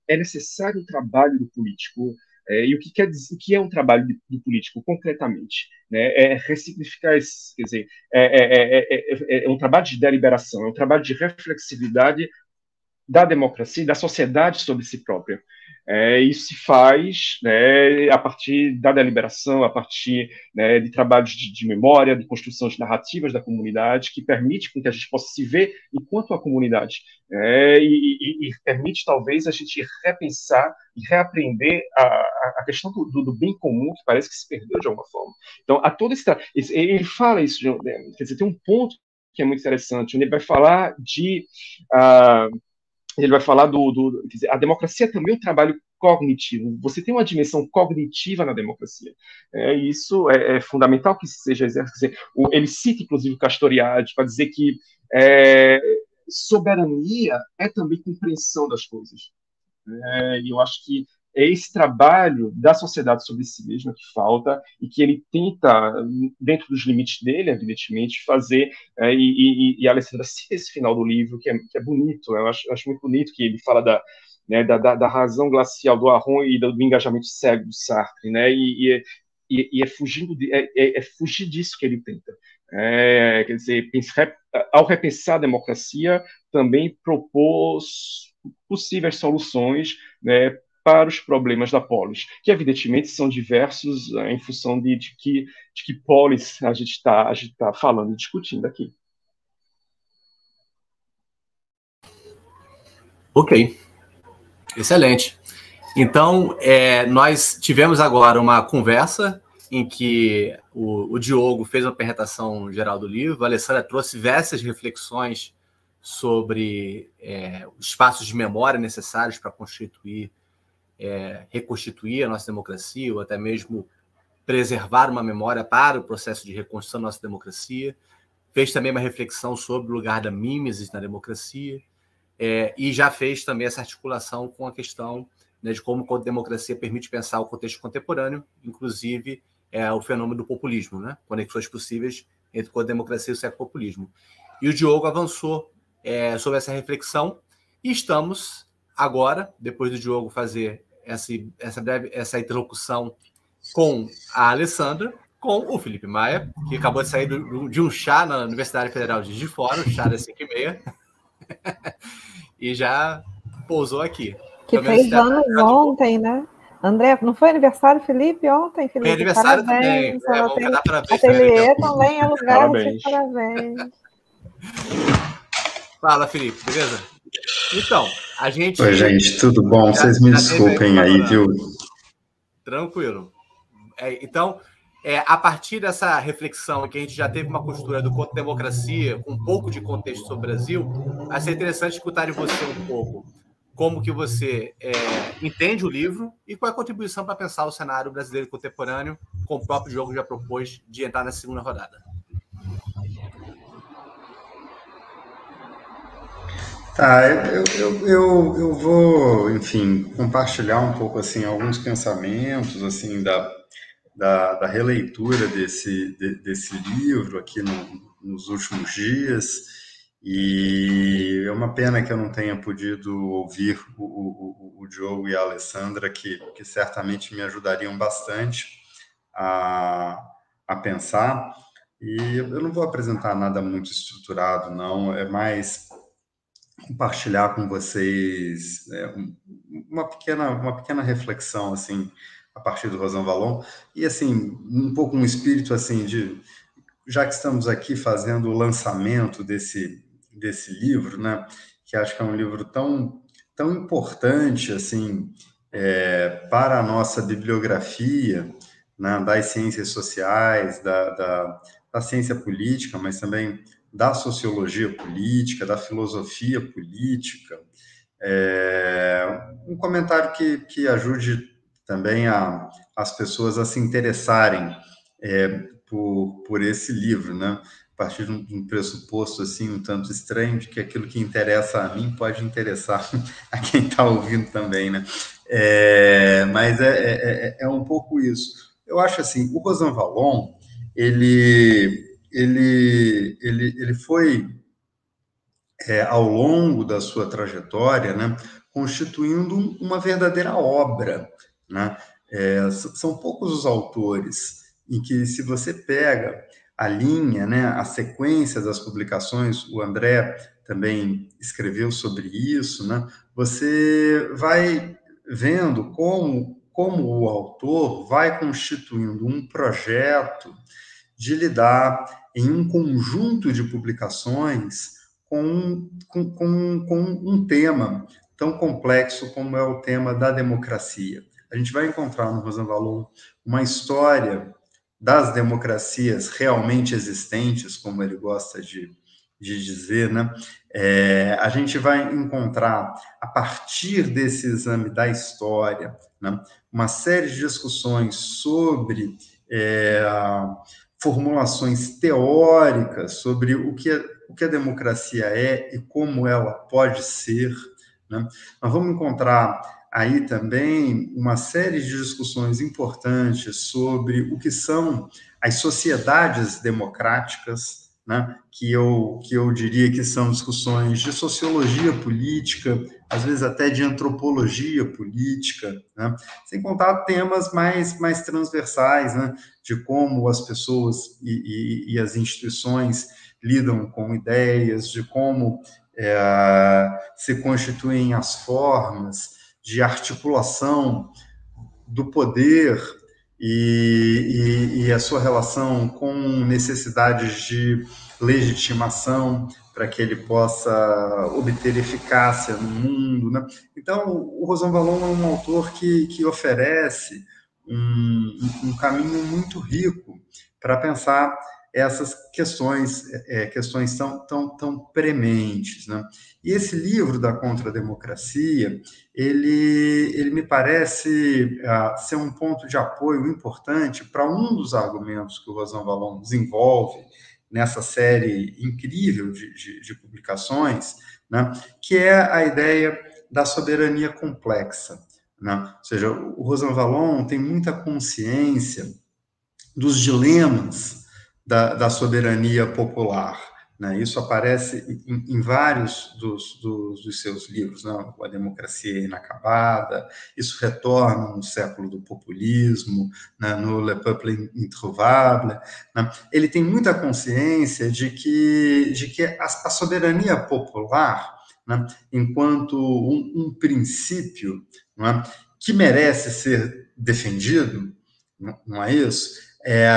é necessário um trabalho do político é, e o que, quer dizer, o que é um trabalho do político, concretamente? Né? É ressignificar, esse, quer dizer, é, é, é, é, um trabalho de deliberação, é um trabalho de reflexividade da democracia, da sociedade sobre si própria. É, isso se faz né, a partir da deliberação, a partir né, de trabalhos de, de, memória, de construção de narrativas da comunidade, que permite que a gente possa se ver enquanto uma comunidade é, e, e, e, permite talvez a gente repensar e reaprender a, a questão do, do, do, bem comum que parece que se perdeu de alguma forma. Então, a todo esse ele fala isso, quer dizer, tem um ponto que é muito interessante, onde ele vai falar de uh, ele vai falar do, do dizer, a democracia também é um trabalho cognitivo. Você tem uma dimensão cognitiva na democracia. É, isso é, é fundamental que seja exercido. Ele cita, inclusive, Castoriadis para dizer que é, soberania é também compreensão das coisas. É, e eu acho que é esse trabalho da sociedade sobre si mesma que falta e que ele tenta, dentro dos limites dele, evidentemente, fazer. É, e, e, e Alessandra, esse final do livro, que é, que é bonito, eu acho, eu acho muito bonito que ele fala da, né, da, da, da, razão glacial do Arron e do, do, engajamento cego do Sartre, né, e, e, e é, fugindo de, é, é, é, fugir disso que ele tenta. É, quer dizer, ao repensar a democracia, também propôs possíveis soluções né, para os problemas da polis, que evidentemente são diversos uh, em função de, de, que, de que polis a gente está tá falando e discutindo aqui. Ok, excelente. Então, é, nós tivemos agora uma conversa em que o, o, Diogo fez uma apresentação geral do livro, a Alessandra trouxe diversas reflexões sobre é, os espaços de memória necessários para constituir é, reconstituir a nossa democracia, ou até mesmo preservar uma memória para o processo de reconstrução da nossa democracia. Fez também uma reflexão sobre o lugar da mimesis na democracia, é, e já fez também essa articulação com a questão né, de como a democracia permite pensar o contexto contemporâneo, inclusive é, o fenômeno do populismo, né? conexões possíveis entre a democracia e o século populismo. E o Diogo avançou é, sobre essa reflexão, e estamos agora, depois do Diogo fazer essa, essa breve essa interlocução com a Alessandra, com o Felipe Maia, que acabou de sair do, de um chá na Universidade Federal de Juiz de Fora, o chá das 5 e meia, e já pousou aqui. Que fez anos ontem, né? André, não foi aniversário, Felipe, ontem, Felipe? Foi aniversário parabéns, também. É, vamos dar parabéns. Ateliê também é lugar parabéns. de parabéns. Fala, Felipe, beleza? Então, a gente. Oi, gente, tudo bom? Vocês me desculpem aí, viu? Tranquilo. É, então, é, a partir dessa reflexão que a gente já teve uma costura do conto democracia, com um pouco de contexto sobre o Brasil, vai ser interessante escutar de você um pouco como que você é, entende o livro e qual é a contribuição para pensar o cenário brasileiro contemporâneo, como o próprio jogo já propôs de entrar na segunda rodada. Tá, eu, eu, eu, eu vou, enfim, compartilhar um pouco, assim, alguns pensamentos, assim, da, da, da releitura desse, de, desse livro aqui no, nos últimos dias, e é uma pena que eu não tenha podido ouvir o, o, o Diogo e a Alessandra, que, que certamente me ajudariam bastante a, a pensar, e eu não vou apresentar nada muito estruturado, não, é mais compartilhar com vocês é, uma pequena uma pequena reflexão assim a partir do Rosan Valon. E assim um pouco um espírito assim de já que estamos aqui fazendo o lançamento desse desse livro, né, que acho que é um livro tão tão importante assim é, para a nossa bibliografia né, das ciências sociais, da, da, da ciência política, mas também da sociologia política, da filosofia política. É, um comentário que, que ajude também a, as pessoas a se interessarem é, por, por esse livro, né? a partir de um, pressuposto assim um tanto estranho de que aquilo que interessa a mim pode interessar a quem está ouvindo também, né? É, mas é, é, é, é, um pouco isso. Eu acho assim, o Rosan Vallon, ele ele, ele, ele foi, é, ao longo da sua trajetória, né, constituindo uma verdadeira obra. Né? É, são poucos os autores em que, se você pega a linha, né, a sequência das publicações, o André também escreveu sobre isso, né? Você vai vendo como, como o autor vai constituindo um projeto de lidar em um conjunto de publicações com, com, com, com um tema tão complexo como é o tema da democracia. A gente vai encontrar no Rosanvallon uma história das democracias realmente existentes, como ele gosta de, de dizer, né? É, a gente vai encontrar, a partir desse exame da história, né, uma série de discussões sobre é, formulações teóricas sobre o que, o que a democracia é e como ela pode ser. Né? Nós vamos encontrar aí também uma série de discussões importantes sobre o que são as sociedades democráticas, né, que, eu, que eu diria que são discussões de sociologia política, às vezes até de antropologia política, né, sem contar temas mais, mais transversais, né, de como as pessoas e, e, e as instituições lidam com ideias, de como é, se constituem as formas de articulação do poder e, e, e a sua relação com necessidades de legitimação para que ele possa obter eficácia no mundo. Né? Então, o Rosan Valon é um autor que, que oferece um, um caminho muito rico para pensar essas questões, é, questões tão, tão, tão prementes. Né? E esse livro da Contra-Democracia, ele, ele me parece uh, ser um ponto de apoio importante para um dos argumentos que o Rosan Valon desenvolve nessa série incrível de, de, de publicações, né? que é a ideia da soberania complexa. Né? Ou seja, o Rosan Valon tem muita consciência dos dilemas da, da soberania popular. Né? Isso aparece em, em vários dos, dos, dos, seus livros, né? A Democracia Inacabada, isso retorna no século do populismo, né? no Le Peuple Introuvable. Né? Ele tem muita consciência de que, de que a, a soberania popular, né? enquanto um, um princípio é? que merece ser defendido, não é isso? É,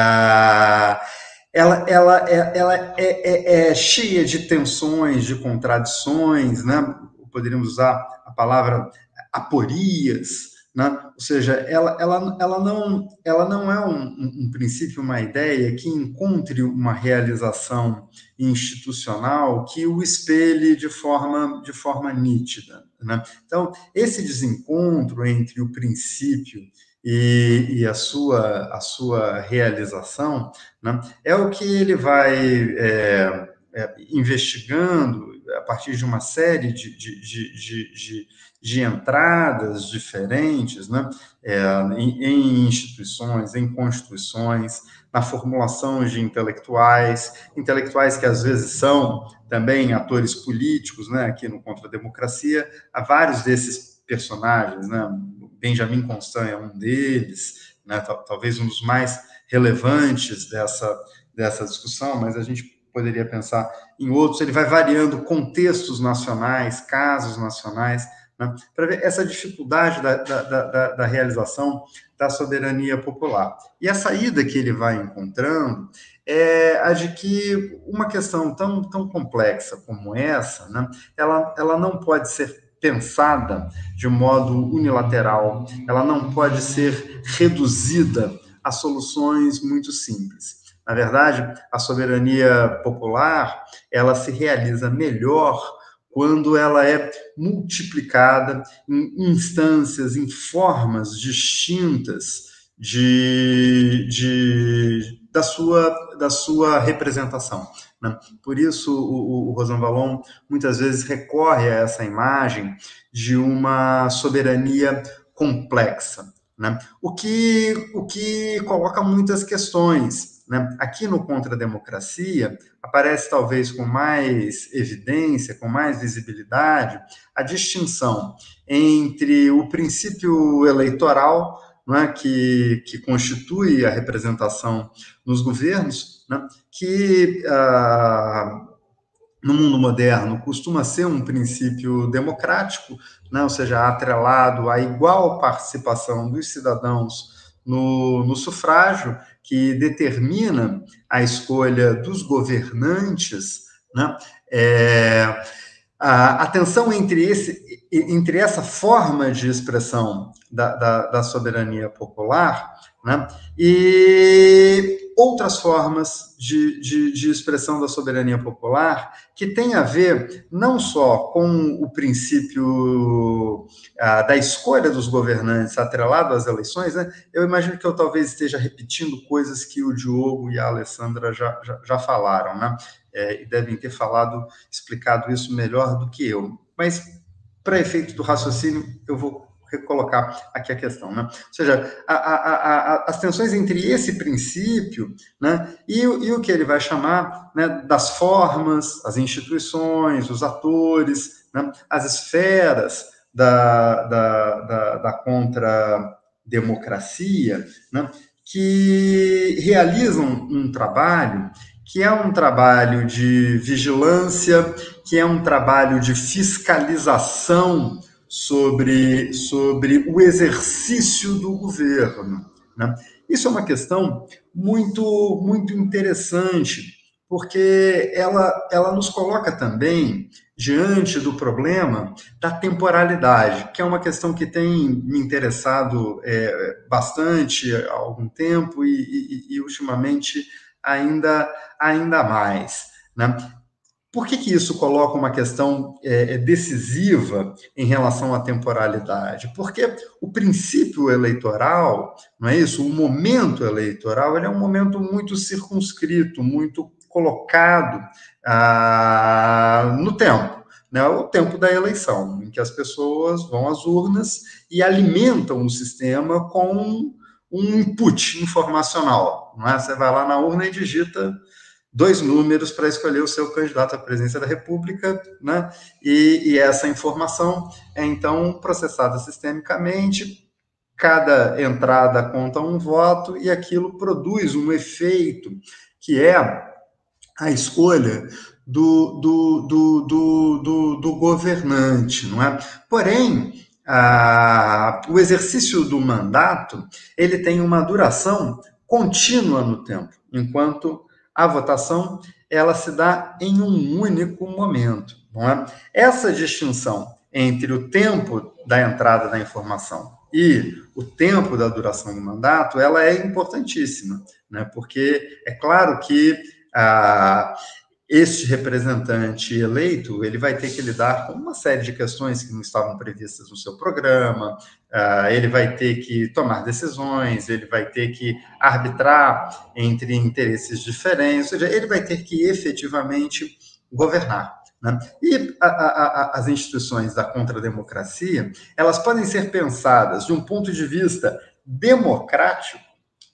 ela, ela, é, ela é, é, é, cheia de tensões, de contradições, né? poderíamos usar a palavra aporias, né? ou seja, ela, ela, ela, não, ela não é um, um, princípio, uma ideia que encontre uma realização institucional que o espelhe de forma, de forma nítida. Né? Então, esse desencontro entre o princípio e, e, a, sua, a sua realização, né, é o que ele vai é, é, investigando a partir de uma série de, de, de, de, de entradas diferentes né, é, em, em, instituições, em constituições, na formulação de intelectuais, intelectuais que às vezes são também atores políticos, né, aqui no Contra a Democracia, há vários desses personagens, né, Benjamin Constant é um deles, né, talvez um dos mais relevantes dessa, dessa discussão, mas a gente poderia pensar em outros. Ele vai variando contextos nacionais, casos nacionais, né, para ver essa dificuldade da, da, da, da, realização da soberania popular. E a saída que ele vai encontrando é a de que uma questão tão, tão complexa como essa, né, ela, ela não pode ser pensada de modo unilateral, ela não pode ser reduzida a soluções muito simples. Na verdade, a soberania popular, ela se realiza melhor quando ela é multiplicada em instâncias, em formas distintas de, de, da, sua, da sua representação. Né? Por isso, o, o Rosan Vallon muitas vezes recorre a essa imagem de uma soberania complexa, né? o, que, o que coloca muitas questões. Né? Aqui no Contra a Democracia, aparece talvez com mais evidência, com mais visibilidade, a distinção entre o princípio eleitoral é, que, que constitui a representação nos governos, né, que ah, no mundo moderno costuma ser um princípio democrático, né? ou seja, atrelado à igual participação dos cidadãos no, no sufrágio, que determina a escolha dos governantes, né? É, a, a tensão entre, esse, entre essa forma de expressão da, da, da soberania popular né, e outras formas de, de, de, expressão da soberania popular que tem a ver não só com o princípio ah, da escolha dos governantes atrelado às eleições, né? eu imagino que eu talvez esteja repetindo coisas que o Diogo e a Alessandra já, já, já falaram, né? É, e devem ter falado, explicado isso melhor do que eu. Mas, para efeito do raciocínio, eu vou recolocar aqui a questão, né? Ou seja, a, a, a, as tensões entre esse princípio, né, e, e, o que ele vai chamar, né, das formas, as instituições, os atores, né, as esferas da, da, da, da contra-democracia, né, que realizam um trabalho que é um trabalho de vigilância, que é um trabalho de fiscalização sobre, sobre o exercício do governo. Né? Isso é uma questão muito, muito interessante, porque ela, ela nos coloca também diante do problema da temporalidade, que é uma questão que tem me interessado é, bastante há algum tempo e, e, e ultimamente ainda, ainda mais. Né? Por que, que isso coloca uma questão é, é, decisiva em relação à temporalidade? Porque o princípio eleitoral, não é isso? O momento eleitoral ele é um momento muito circunscrito, muito colocado ah, no tempo. Né, o tempo da eleição, em que as pessoas vão às urnas e alimentam o sistema com um input informacional. Não é? Você vai lá na urna e digita dois números para escolher o seu candidato à presidência da República, né? E, e, essa informação é então processada sistemicamente. Cada entrada conta um voto e aquilo produz um efeito que é a escolha do, do, do, do, do, governante, não é? Porém, a, o exercício do mandato ele tem uma duração contínua no tempo, enquanto a votação ela se dá em um único momento. É? Essa distinção entre o tempo da entrada da informação e o tempo da duração do mandato, ela é importantíssima, né? porque é claro que ah, este representante eleito ele vai ter que lidar com uma série de questões que não estavam previstas no seu programa, uh, ele vai ter que tomar decisões, ele vai ter que arbitrar entre interesses diferentes, ou seja, ele vai ter que efetivamente governar. Né? E a, a, a, as instituições da contrademocracia, elas podem ser pensadas de um ponto de vista democrático,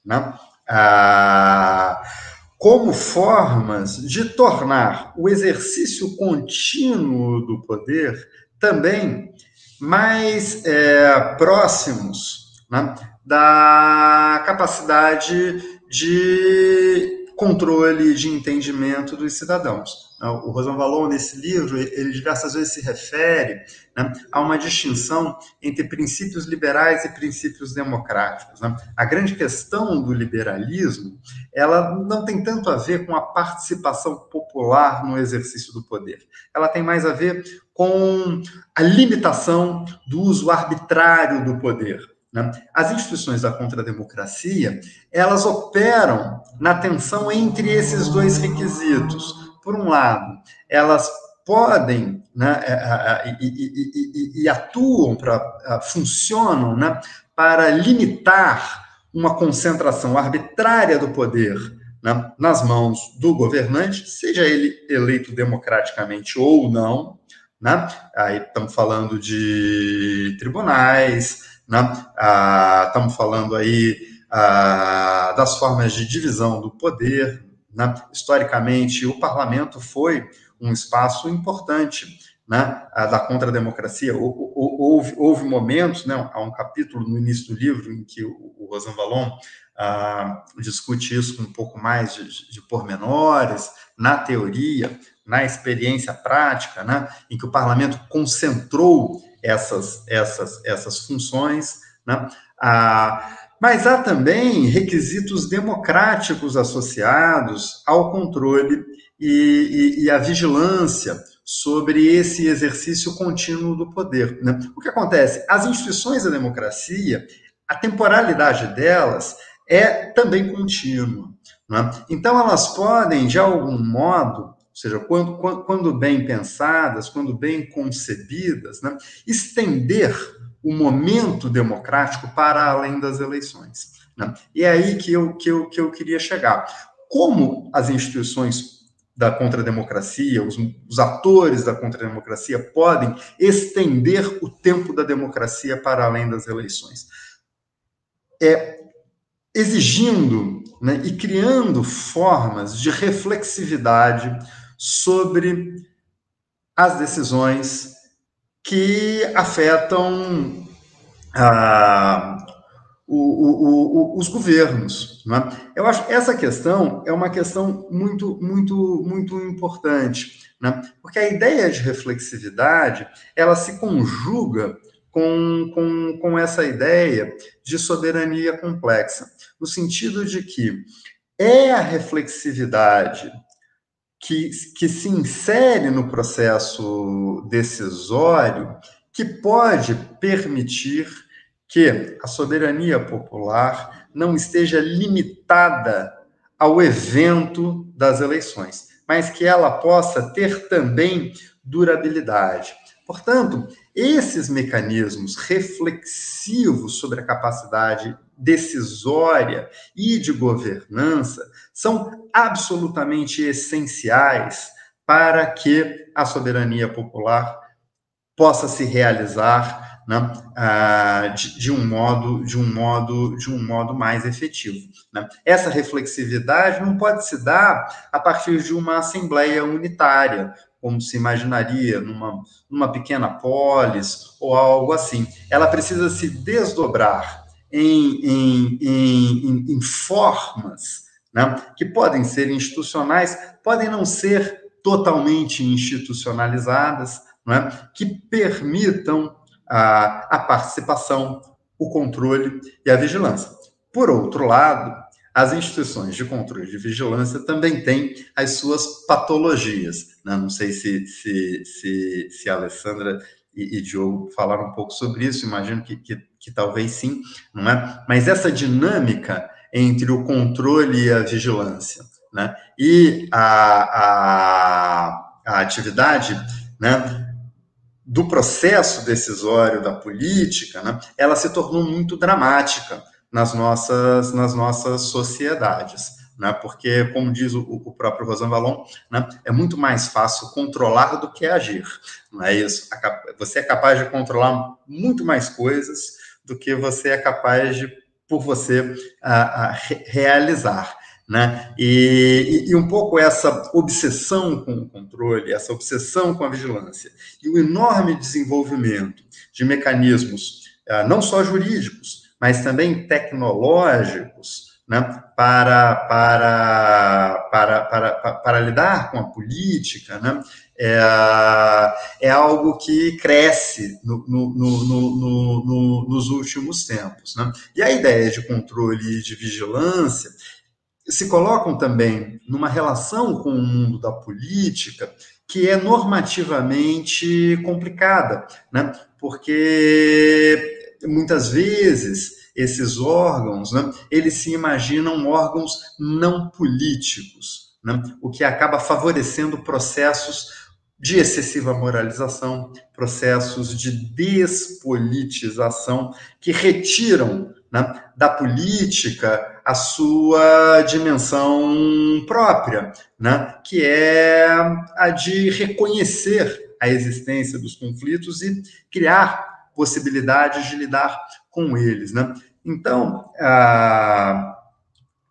né? Uh, como formas de tornar o exercício contínuo do poder também mais é, próximos né, da capacidade de controle, de entendimento dos cidadãos. O Rosan Valon, nesse livro, ele diversas vezes se refere né, a uma distinção entre princípios liberais e princípios democráticos. Né? A grande questão do liberalismo, ela não tem tanto a ver com a participação popular no exercício do poder. Ela tem mais a ver com a limitação do uso arbitrário do poder. Né? As instituições da contrademocracia, elas operam na tensão entre esses dois requisitos por um lado, elas podem né, é, é, é, e, e, e, e atuam para funcionam né, para limitar uma concentração arbitrária do poder né, nas mãos do governante, seja ele eleito democraticamente ou não. Né? Aí estamos falando de tribunais, né? ah, estamos falando aí ah, das formas de divisão do poder, né? Historicamente, o parlamento foi um espaço importante né, da contra-democracia. Houve, houve, momentos, né, há um capítulo no início do livro em que o, Rosan Vallon ah, discute isso com um pouco mais de, de pormenores, na teoria, na experiência prática, né, em que o parlamento concentrou essas, essas, essas funções, né, ah, mas há também requisitos democráticos associados ao controle e, e, e à vigilância sobre esse exercício contínuo do poder. Né? O que acontece? As instituições da democracia, a temporalidade delas é também contínua. Né? Então, elas podem, de algum modo, ou seja, quando, quando, bem pensadas, quando bem concebidas, né, estender o momento democrático para além das eleições. Né? E é aí que eu, que, eu, que eu queria chegar. Como as instituições da contrademocracia, os, os atores da contrademocracia podem estender o tempo da democracia para além das eleições? É, exigindo né, e criando formas de reflexividade sobre as decisões que afetam ah, o, o, o, os governos. Né? Eu acho que essa questão é uma questão muito, muito, muito importante, né? porque a ideia de reflexividade ela se conjuga com, com, com essa ideia de soberania complexa, no sentido de que é a reflexividade que, que se insere no processo decisório que pode permitir que a soberania popular não esteja limitada ao evento das eleições, mas que ela possa ter também durabilidade. Portanto, esses mecanismos reflexivos sobre a capacidade decisória e de governança são absolutamente essenciais para que a soberania popular possa se realizar né, ah, de, de, um modo de um modo de um modo mais efetivo. Né? Essa reflexividade não pode se dar a partir de uma assembleia unitária, como se imaginaria numa, numa pequena polis ou algo assim. Ela precisa se desdobrar em, em, em, em formas né, que podem ser institucionais, podem não ser totalmente institucionalizadas, né, que permitam a, a participação, o controle e a vigilância. Por outro lado, as instituições de controle e vigilância também têm as suas patologias. Né? Não sei se, se, se, se a Alessandra e, e Diogo falaram um pouco sobre isso, imagino que, que, que, talvez sim, não é? Mas essa dinâmica entre o controle e a vigilância, né? E a, a, a atividade, né? Do processo decisório da política, né? Ela se tornou muito dramática nas nossas, nas nossas sociedades né? porque, como diz o, o próprio Rosan Vallon, né? é muito mais fácil controlar do que agir. Não é isso? Você é capaz de controlar muito mais coisas do que você é capaz de, por você, a, a realizar. Né? E, e, um pouco essa obsessão com o controle, essa obsessão com a vigilância e o enorme desenvolvimento de mecanismos, ah, não só jurídicos, mas também tecnológicos, né, para, para, para, para, para, lidar com a política, né, é, é algo que cresce no, no, no, nos últimos tempos. Né? E a ideia de controle e de vigilância se colocam também numa relação com o mundo da política que é normativamente complicada, né? porque muitas vezes esses órgãos, né, eles se imaginam órgãos não políticos, né, o que acaba favorecendo processos de excessiva moralização, processos de despolitização que retiram né, da política a sua dimensão própria, né, que é a de reconhecer a existência dos conflitos e criar possibilidades de lidar com eles, né? Então, ah,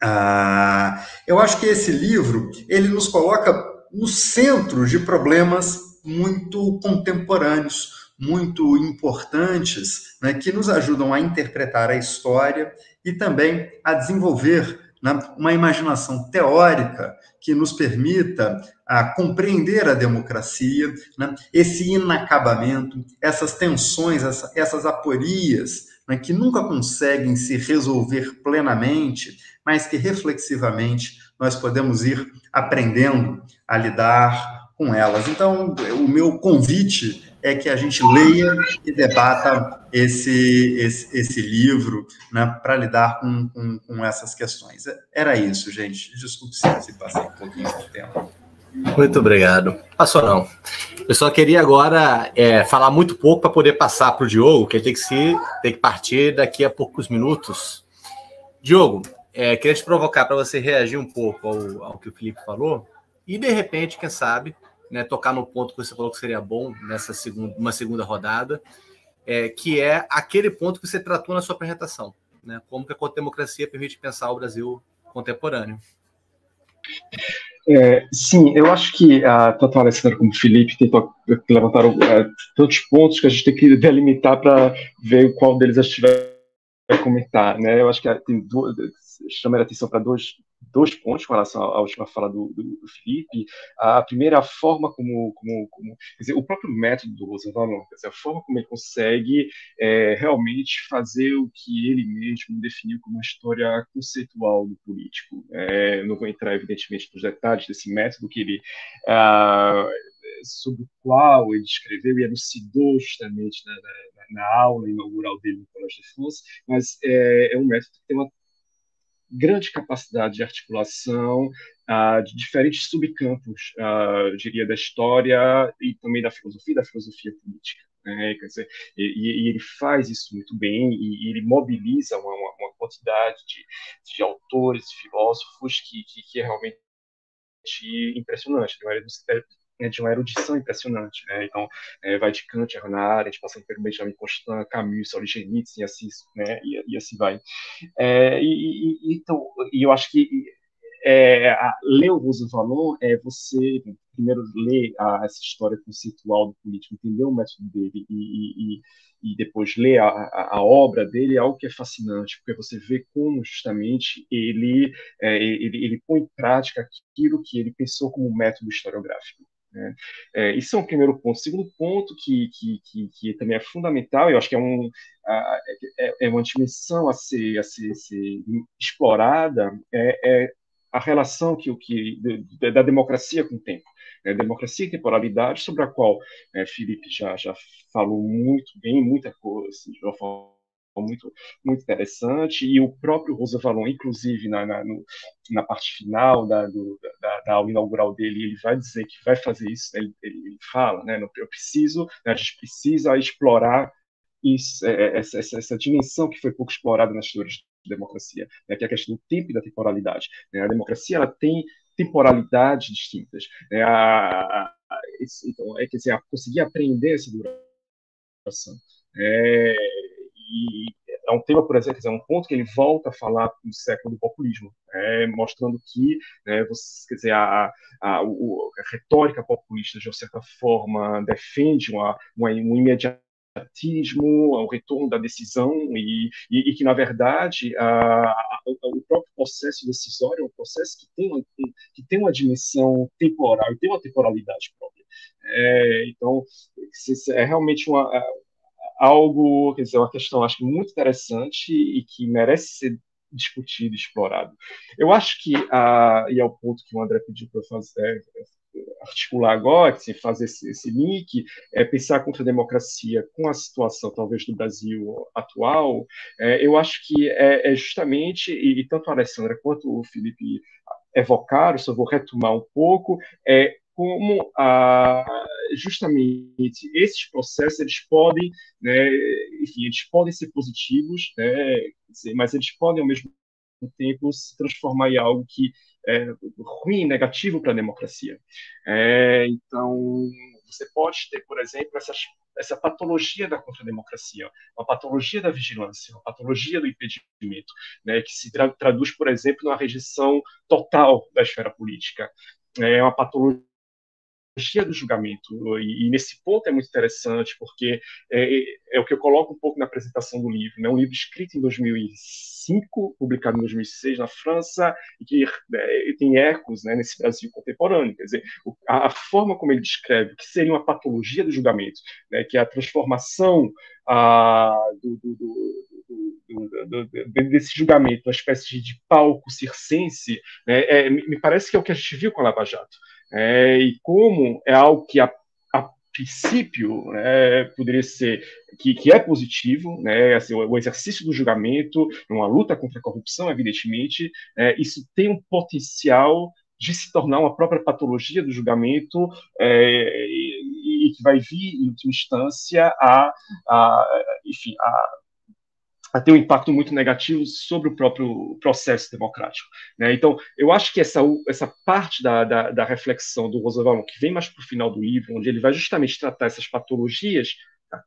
ah, eu acho que esse livro ele nos coloca no centro de problemas muito contemporâneos, muito importantes, né, que nos ajudam a interpretar a história e também a desenvolver né, uma imaginação teórica que nos permita a compreender a democracia, né, esse inacabamento, essas tensões, essa, essas aporias né, que nunca conseguem se resolver plenamente, mas que reflexivamente nós podemos ir aprendendo a lidar com elas. Então, o meu convite é que a gente leia e debata esse, esse, esse livro né, para lidar com, com, com, essas questões. Era isso, gente. Desculpe se passei um pouquinho do tempo. Muito obrigado. Passou não. Eu só queria agora é, falar muito pouco para poder passar para o Diogo, que ele tem que, se, tem que partir daqui a poucos minutos. Diogo, é, queria te provocar para você reagir um pouco ao, ao que o Felipe falou e, de repente, quem sabe, né, tocar no ponto que você falou que seria bom nessa segunda, uma segunda rodada, é, que é aquele ponto que você tratou na sua apresentação, né, como que a democracia permite pensar o Brasil contemporâneo. É, sim, eu acho que a tanto a Alessandra como o Felipe tentou levantar uh, tantos pontos que a gente tem que delimitar para ver qual deles a gente vai comentar, né? Eu acho que tem duas, a atenção para dois, dois pontos com relação à última fala do, do, Felipe. A primeira, a forma como, como, como dizer, o próprio método do dizer, a forma como ele consegue é, realmente fazer o que ele mesmo definiu como uma história conceitual do político. É, não vou entrar, evidentemente, nos detalhes desse método que ele ah, sobre o qual ele escreveu e elucidou justamente na, na, na aula inaugural dele no Colégio de France, mas é, é um método que tem uma grande capacidade de articulação uh, de diferentes subcampos, uh, diria, da história e também da filosofia, da filosofia política. Né? Quer dizer, e, e, ele faz isso muito bem e, e ele mobiliza uma, uma, uma quantidade de, de, autores, filósofos que, que, que é realmente impressionante. Né, de uma erudição impressionante. Né? Então, é, vai de Kant Arendt, passando pelo Benjamin Constant, Camus, Solzhenitsyn, assim, né? e, e assim vai. É, e, e, então, e eu acho que é, a, ler o Rosa Valon é você primeiro ler a, essa história conceitual do político, entender o método dele e, e, e depois ler a, a, a, obra dele é algo que é fascinante, porque você vê como justamente ele, é, ele, ele põe em prática aquilo que ele pensou como método historiográfico. Né? É, isso é um primeiro ponto. Segundo ponto, que, que, que, que, também é fundamental, eu acho que é, um, é, é uma dimensão a ser, a ser, ser explorada, é, é, a relação que, que, da democracia com o tempo. Né? Democracia e temporalidade, sobre a qual é, Felipe já, já falou muito bem, muita coisa, de uma forma muito, muito interessante, e o próprio Rosa Valon, inclusive na, na, no, na parte final da, do, da, da, aula inaugural dele, ele vai dizer que vai fazer isso, né? ele, ele, fala, né, eu preciso, né, a gente precisa explorar isso, é, é, essa, essa, essa, dimensão que foi pouco explorada nas histórias de democracia, né, que é a questão do tempo e da temporalidade. Né? A democracia ela tem temporalidades distintas. Né? A, a, a, então, é, quer dizer, conseguir aprender essa duração. É, e é um tema, por exemplo, é um ponto que ele volta a falar no século do populismo, é, mostrando que, né, você, quer dizer, a, a, a, retórica populista, de certa forma, defende uma, uma, um imediatismo, o retorno da decisão e, e, e que, na verdade, a, a, o próprio processo decisório é um processo que tem, uma, que tem uma dimensão temporal, tem uma temporalidade própria. É, então, é realmente uma, algo, quer dizer, uma questão acho muito interessante e que merece ser discutido, explorado. Eu acho que, a, e é o ponto que o André pediu para eu fazer, articular agora, que fazer esse, esse, link, é pensar contra a democracia com a situação talvez do Brasil atual, é, eu acho que é, é justamente, e, e, tanto a Alessandra quanto o Felipe evocaram, só vou retomar um pouco, é como ah, justamente esses processos eles podem, né, enfim, eles podem ser positivos, né, mas eles podem ao mesmo tempo se transformar em algo que é ruim, negativo para a democracia. É, então, você pode ter, por exemplo, essas, essa patologia da contra-democracia, uma patologia da vigilância, uma patologia do impedimento, né, que se tra traduz, por exemplo, numa rejeição total da esfera política. É uma patologia do julgamento. E, e, nesse ponto é muito interessante, porque é, é, é, o que eu coloco um pouco na apresentação do livro. É né? um livro escrito em 2005, publicado em 2006 na França, e que é, tem ecos né, nesse Brasil contemporâneo. Quer dizer, a, a, forma como ele descreve que seria uma patologia do julgamento, né, que é a transformação a, do, do, do, desse julgamento, uma espécie de palco circense, né, é, me parece que é o que a gente viu com a Lava Jato. É, e como é algo que a, a princípio né, poderia ser que, que, é positivo, né, assim, o, o, exercício do julgamento, uma luta contra a corrupção, evidentemente, é, isso tem um potencial de se tornar uma própria patologia do julgamento é, e, e, que vai vir, em última instância, a, a enfim, a a ter um impacto muito negativo sobre o próprio processo democrático. Né? Então, eu acho que essa, essa parte da, da, da reflexão do Roosevelt, que vem mais para o final do livro, onde ele vai justamente tratar essas patologias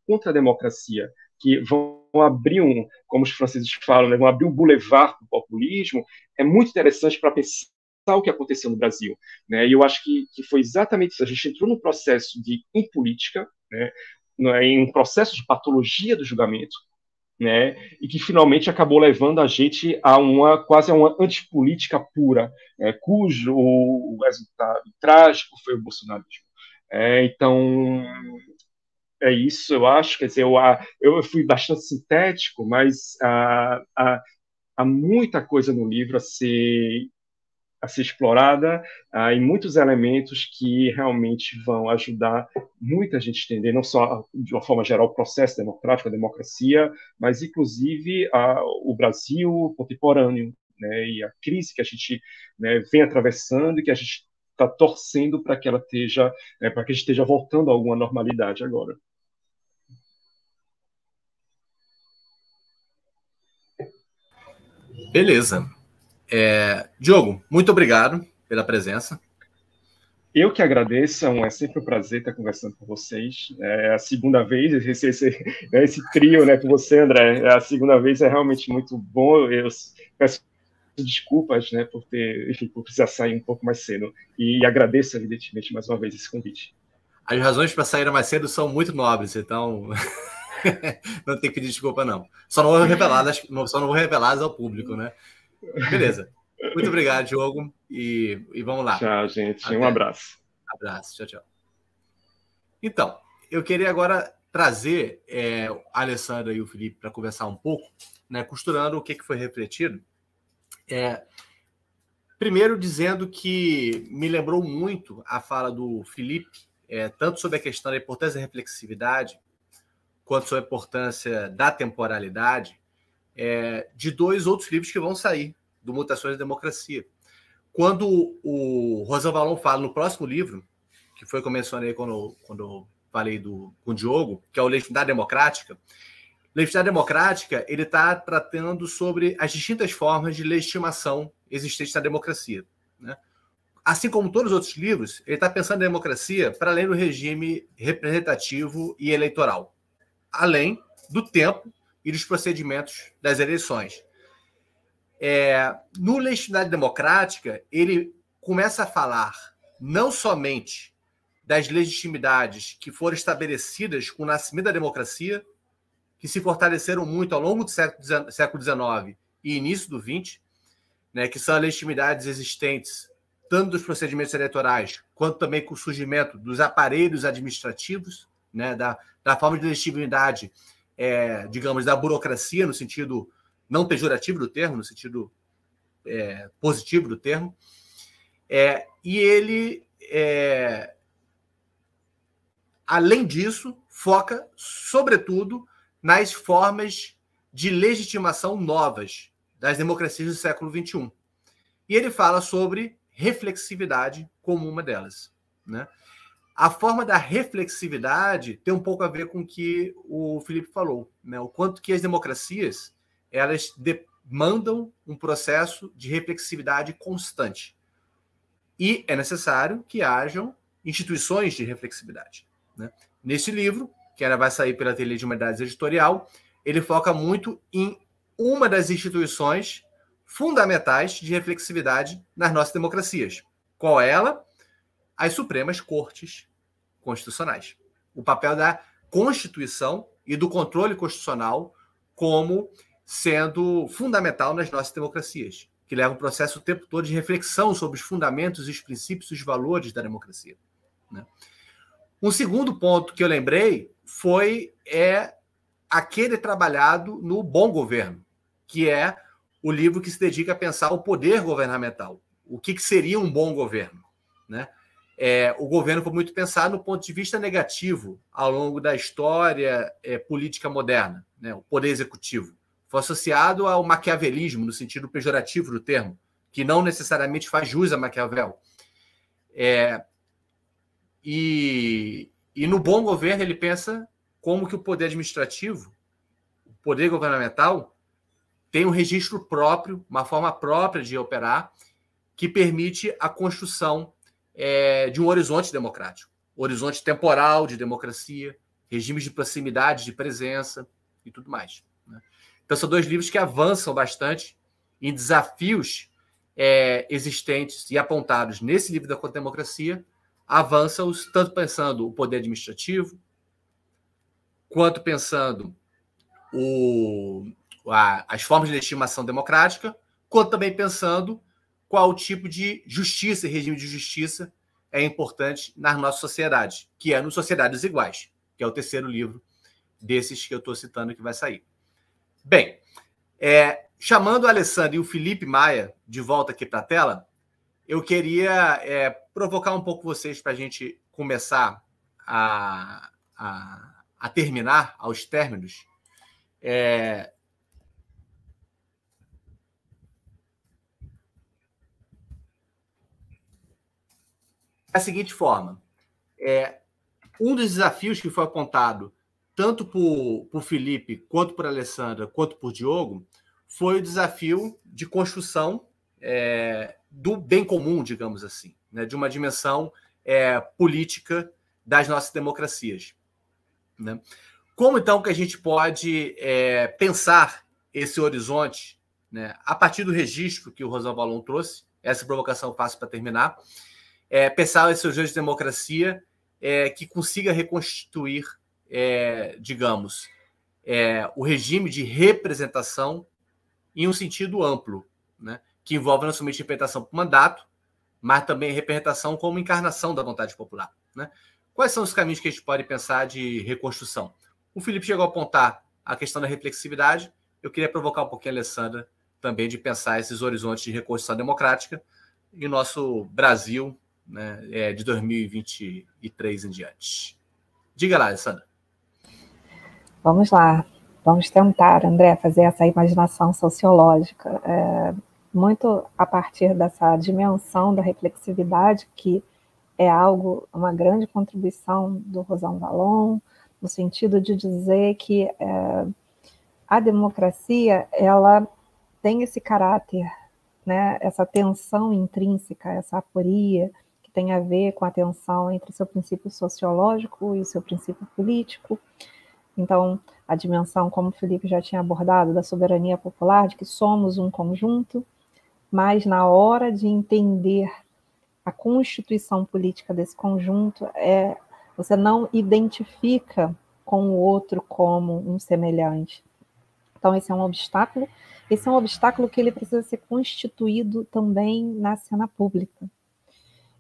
contra a democracia, que vão abrir um, como os franceses falam, né, vão abrir um boulevard para o populismo, é muito interessante para pensar o que aconteceu no Brasil. Né? E eu acho que, que foi exatamente isso. A gente entrou no processo de impolítica, né, em um processo de patologia do julgamento, né, e que finalmente acabou levando a gente a uma quase a uma antipolítica pura, é, cujo o resultado trágico foi o bolsonarismo. É, então é isso, eu acho. Quer dizer, eu, eu fui bastante sintético, mas há, há muita coisa no livro a ser a ser explorada uh, e muitos elementos que realmente vão ajudar muita gente a entender, não só de uma forma geral o processo democrático, a democracia, mas inclusive o Brasil contemporâneo né, e a crise que a gente né, vem atravessando e que a gente está torcendo para que ela esteja, né, para que a gente esteja voltando a alguma normalidade agora. Beleza. É, Diogo, muito obrigado pela presença. Eu que agradeço, é, é sempre um prazer estar conversando com vocês. É a segunda vez, esse, esse, né, esse trio né, com você, André, é a segunda vez é realmente muito bom. Eu peço desculpas né, por ter, enfim, por precisar sair um pouco mais cedo. E agradeço, evidentemente, mais uma vez esse convite. As razões para sair mais cedo são muito nobres, então não tem que pedir desculpa, não. Só não vou revelar, só não vou revelar ao público, né? Beleza. Muito obrigado, Diogo. E, e vamos lá. Tchau, gente. Até. Um abraço. Abraço. Tchau, tchau. Então, eu queria agora trazer é, a Alessandra e o Felipe para conversar um pouco, né, costurando o que, que foi refletido. É, primeiro, dizendo que me lembrou muito a fala do Felipe, é, tanto sobre a questão da importância da reflexividade, quanto sobre a importância da temporalidade, é, de dois outros livros que vão sair, do Mutações da Democracia. Quando o Rosa Valon fala no próximo livro, que foi que eu mencionei quando, quando falei do, com o Diogo, que é o Legitimidade Democrática, Legitimidade Democrática ele está tratando sobre as distintas formas de legitimação existentes na democracia. Né? Assim como todos os outros livros, ele está pensando em democracia para além do regime representativo e eleitoral, além do tempo e dos procedimentos das eleições. É, no Legitimidade Democrática, ele começa a falar não somente das legitimidades que foram estabelecidas com o nascimento da democracia, que se fortaleceram muito ao longo do século XIX e início do XX, né, que são as legitimidades existentes tanto dos procedimentos eleitorais quanto também com o surgimento dos aparelhos administrativos, né, da, da forma de legitimidade é, digamos, da burocracia, no sentido não pejorativo do termo, no sentido é, positivo do termo. É, e ele, é, além disso, foca, sobretudo, nas formas de legitimação novas das democracias do século XXI. E ele fala sobre reflexividade como uma delas. Né? A forma da reflexividade tem um pouco a ver com o que o Felipe falou, né? O quanto que as democracias elas demandam um processo de reflexividade constante. E é necessário que hajam instituições de reflexividade. Né? Nesse livro, que era, vai sair pela Ateliê de Humanidades Editorial, ele foca muito em uma das instituições fundamentais de reflexividade nas nossas democracias. Qual é ela? As Supremas Cortes Constitucionais. O papel da Constituição e do controle constitucional como sendo fundamental nas nossas democracias, que leva um processo o tempo todo de reflexão sobre os fundamentos, os princípios e os valores da democracia. Né? Um segundo ponto que eu lembrei foi é aquele trabalhado no Bom Governo, que é o livro que se dedica a pensar o poder governamental, o que, que seria um bom governo. Né? É, o governo foi muito pensado no ponto de vista negativo ao longo da história é, política moderna, né? o poder executivo. Foi associado ao maquiavelismo, no sentido pejorativo do termo, que não necessariamente faz jus a Maquiavel. É, e, e no bom governo ele pensa como que o poder administrativo, o poder governamental, tem um registro próprio, uma forma própria de operar, que permite a construção é, de um horizonte democrático, horizonte temporal de democracia, regimes de proximidade, de presença e tudo mais. Né? Então, são dois livros que avançam bastante em desafios é, existentes e apontados nesse livro da democracia, avança-os tanto pensando o poder administrativo, quanto pensando o, a, as formas de legitimação democrática, quanto também pensando qual tipo de justiça e regime de justiça é importante na nossa sociedade, que é no Sociedades Iguais, que é o terceiro livro desses que eu estou citando que vai sair. Bem, é, chamando o Alessandro e o Felipe Maia de volta aqui para a tela, eu queria é, provocar um pouco vocês para a gente começar a, a a terminar, aos términos, é, a seguinte forma: é, um dos desafios que foi apontado tanto por, por Felipe, quanto por Alessandra, quanto por Diogo, foi o desafio de construção é, do bem comum, digamos assim, né, de uma dimensão é, política das nossas democracias. Né? Como então que a gente pode é, pensar esse horizonte né, a partir do registro que o Rosão Valon trouxe? Essa provocação fácil para terminar. É, pensar esse horizonte de democracia é, que consiga reconstituir, é, digamos, é, o regime de representação em um sentido amplo, né, que envolve não somente representação por mandato, mas também representação como encarnação da vontade popular. Né? Quais são os caminhos que a gente pode pensar de reconstrução? O Felipe chegou a apontar a questão da reflexividade. Eu queria provocar um pouquinho a Alessandra também de pensar esses horizontes de reconstrução democrática e nosso Brasil né, é, de 2023 em diante. Diga lá, Alessandra. Vamos lá. Vamos tentar, André, fazer essa imaginação sociológica. É, muito a partir dessa dimensão da reflexividade que é algo, uma grande contribuição do Rosão Valon, no sentido de dizer que é, a democracia ela tem esse caráter, né, essa tensão intrínseca, essa aporia tem a ver com a tensão entre seu princípio sociológico e seu princípio político. Então, a dimensão, como o Felipe já tinha abordado, da soberania popular, de que somos um conjunto, mas na hora de entender a constituição política desse conjunto é você não identifica com o outro como um semelhante. Então esse é um obstáculo. Esse é um obstáculo que ele precisa ser constituído também na cena pública.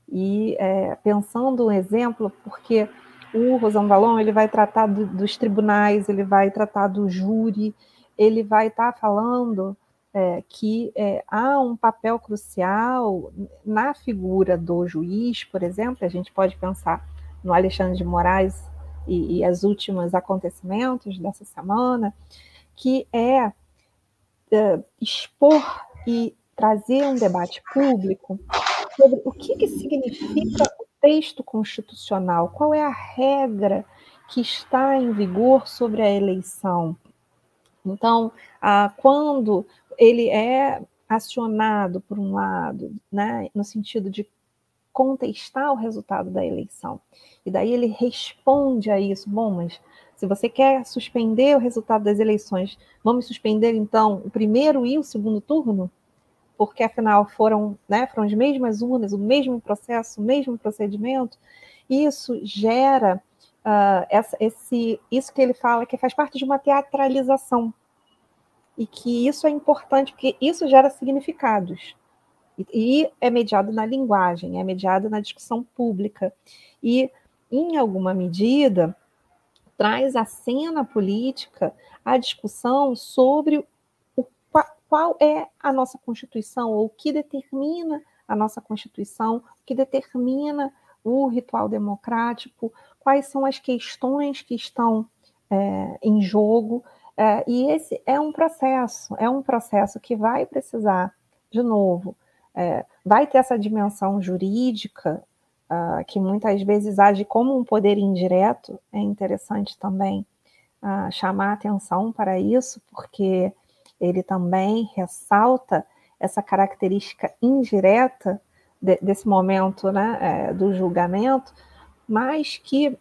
E é, pensando um exemplo, porque o Rosão Valon ele vai tratar do, dos tribunais, ele vai tratar do júri, ele vai estar tá falando é, que é, há um papel crucial na figura do juiz, por exemplo, a gente pode pensar no Alexandre de Moraes e, e os últimos acontecimentos dessa semana, que é, é expor e trazer um debate público sobre o que, que significa o texto constitucional, qual é a regra que está em vigor sobre a eleição. Então, ah, quando ele é acionado, por um lado, né, no sentido de contestar o resultado da eleição. E daí ele responde a isso: bom, mas se você quer suspender o resultado das eleições, vamos suspender então o primeiro e o segundo turno? Porque afinal foram, né, foram as mesmas urnas, o mesmo processo, o mesmo procedimento, isso gera uh, essa, esse, isso que ele fala que faz parte de uma teatralização e que isso é importante porque isso gera significados e, e é mediado na linguagem, é mediado na discussão pública e em alguma medida traz à cena política a discussão sobre qual é a nossa Constituição, ou o que determina a nossa Constituição, o que determina o ritual democrático, quais são as questões que estão é, em jogo. É, e esse é um processo, é um processo que vai precisar, de novo, é, vai ter essa dimensão jurídica, uh, que muitas vezes age como um poder indireto, é interessante também uh, chamar atenção para isso, porque ele também ressalta essa característica indireta de, desse momento né, é, do julgamento, mas que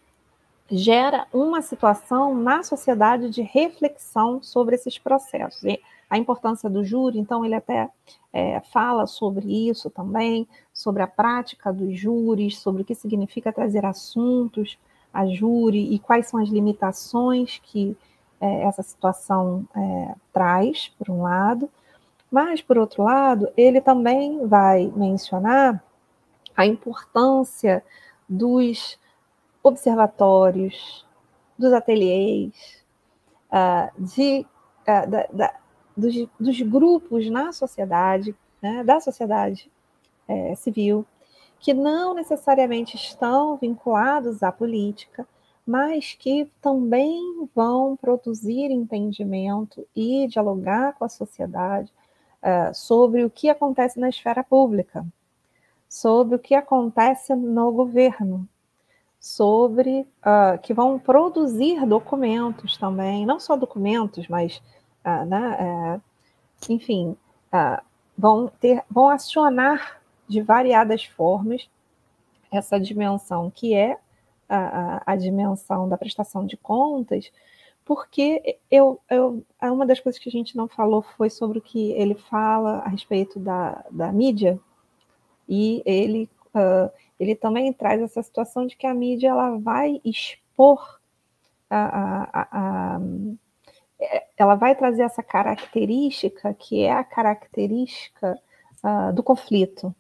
gera uma situação na sociedade de reflexão sobre esses processos. E a importância do júri, então, ele até é, fala sobre isso também, sobre a prática dos júris, sobre o que significa trazer assuntos a júri e quais são as limitações que é, essa situação é, traz, por um lado, mas, por outro lado, ele também vai mencionar a importância dos observatórios, dos ateliês, uh, de, uh, da, da, dos, dos, grupos na sociedade, né, da sociedade é, civil, que não necessariamente estão vinculados à política, mas que também vão produzir entendimento e dialogar com a sociedade uh, sobre o que acontece na esfera pública, sobre o que acontece no governo, sobre uh, que vão produzir documentos também, não só documentos, mas, uh, né, enfim, vão ter, vão acionar de variadas formas essa dimensão que é a, a, a dimensão da prestação de contas, porque eu, eu, uma das coisas que a gente não falou foi sobre o que ele fala a respeito da, da mídia, e ele, uh, ele também traz essa situação de que a mídia ela vai expor, a, a, a, ela vai trazer essa característica que é a característica uh, do conflito.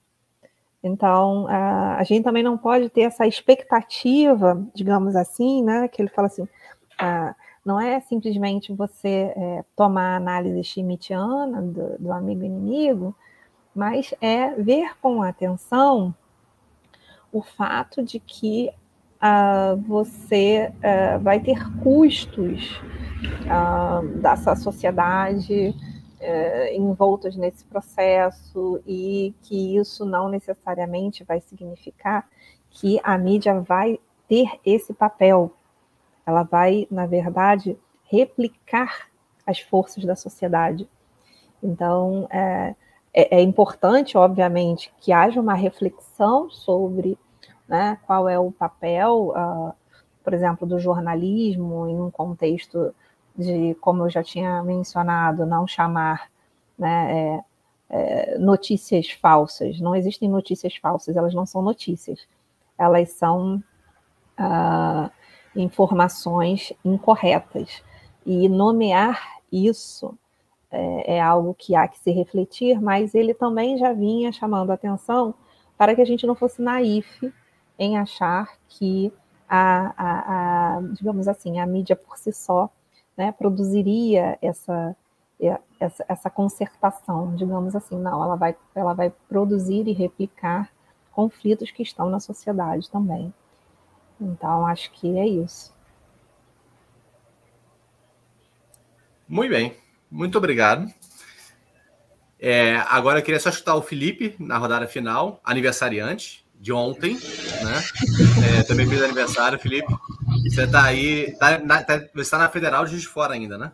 Então, a, a gente também não pode ter essa expectativa, digamos assim, né, que ele fala assim, uh, não é simplesmente você é, tomar a análise schmittiana do, do amigo inimigo, mas é ver com atenção o fato de que uh, você uh, vai ter custos uh, dessa sociedade envoltos nesse processo e que isso não necessariamente vai significar que a mídia vai ter esse papel ela vai, na verdade, replicar as forças da sociedade. Então, é, é, é importante, obviamente, que haja uma reflexão sobre né, qual é o papel, uh, por exemplo, do jornalismo em um contexto de, como eu já tinha mencionado, não chamar né, é, é, notícias falsas. Não existem notícias falsas, elas não são notícias. Elas são uh, informações incorretas. E nomear isso é, é, algo que há que se refletir, mas ele também já vinha chamando atenção para que a gente não fosse naif em achar que a, a, a digamos assim, a mídia por si só né, produziria essa, essa, essa concertação, digamos assim. Não, ela vai, ela vai produzir e replicar conflitos que estão na sociedade também. Então, acho que é isso. Muito bem, muito obrigado. É, agora eu queria só chutar o Felipe na rodada final, aniversariante de ontem, né? É, também fez aniversário, Felipe. Você está aí, tá na, tá, você está na Federal de Juiz de Fora ainda, né?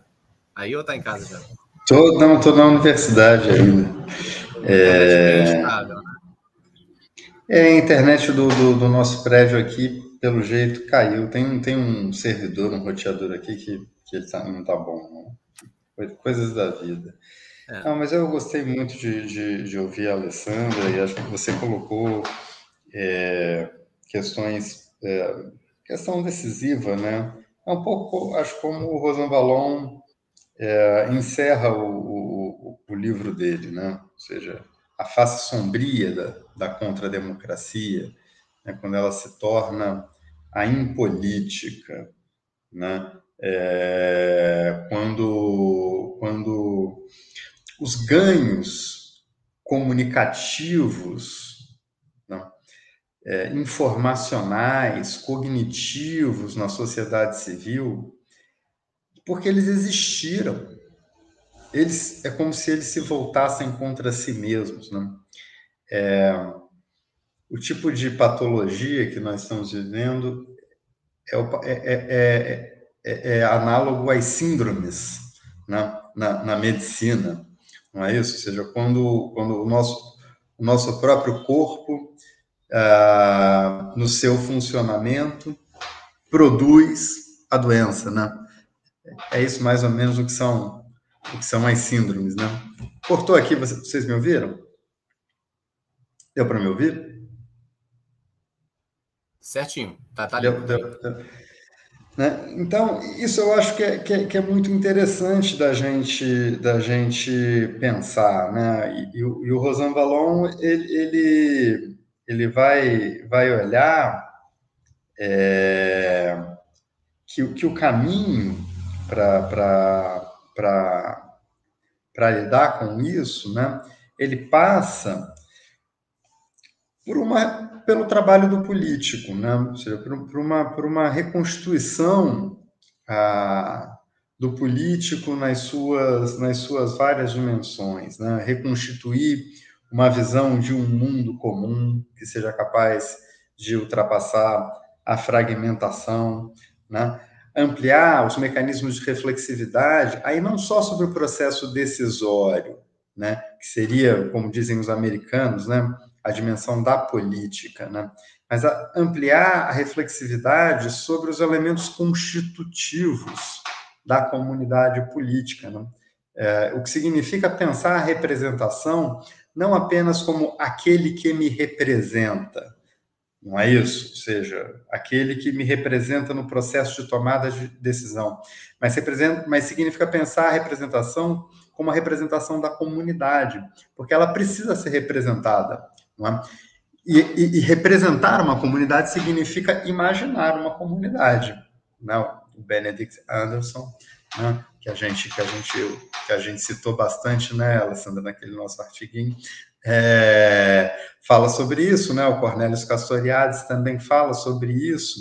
Aí ou está em casa já? Tô, não, tô na universidade ainda. É, né? é a internet do, do, do nosso prédio aqui pelo jeito, caiu. Tem, tem um servidor, um roteador aqui que, que tá, não tá bom. Não. Coisas da vida. É. Não, mas eu gostei muito de, de, de, ouvir a Alessandra e acho que você colocou é, questões, é, questão decisiva, né? É um pouco, acho como o Rosan Valon é, encerra o, o, o, livro dele, né? Ou seja, a face sombria da, da contrademocracia, né? quando ela se torna a impolítica, né? É, quando, quando os ganhos comunicativos? É, informacionais, cognitivos na sociedade civil, porque eles existiram. Eles, é como se eles se voltassem contra si mesmos. Né? É, o tipo de patologia que nós estamos vivendo é, é, é, é, é análogo às síndromes né? na, na medicina, não é isso? Ou seja, quando, quando o, nosso, o nosso próprio corpo, ah, no seu funcionamento, produz a doença, né? É isso mais ou menos o que são, o que são as síndromes, né? Cortou aqui, vocês me ouviram? Deu para me ouvir? Certinho. Tá, tá deu, deu, deu. Né? Então, isso eu acho que é, que é, que, é, muito interessante da gente, da gente pensar. Né? E, e, e o Rosan Vallon, ele, ele, ele vai, vai olhar é, que, que o caminho para lidar com isso, né, ele passa por uma pelo trabalho do político, né? Ou seja, por, por uma, por uma reconstituição ah, do político nas suas, nas suas várias dimensões, né? reconstituir uma visão de um mundo comum que seja capaz de ultrapassar a fragmentação, né? ampliar os mecanismos de reflexividade, aí não só sobre o processo decisório, né? que seria, como dizem os americanos, né? a dimensão da política, né? mas a ampliar a reflexividade sobre os elementos constitutivos da comunidade política, né? é, o que significa pensar a representação não apenas como aquele que me representa, não é isso? Ou seja, aquele que me representa no processo de tomada de decisão, mas, representa, mas significa pensar a representação como a representação da comunidade, porque ela precisa ser representada. É? E, e, e, representar uma comunidade significa imaginar uma comunidade. Né? O Benedict Anderson, né? Que a gente que a gente que a gente citou bastante, né, Alessandra, naquele nosso artiguinho, é, fala sobre isso, né? O Cornelius Castoriadis também fala sobre isso,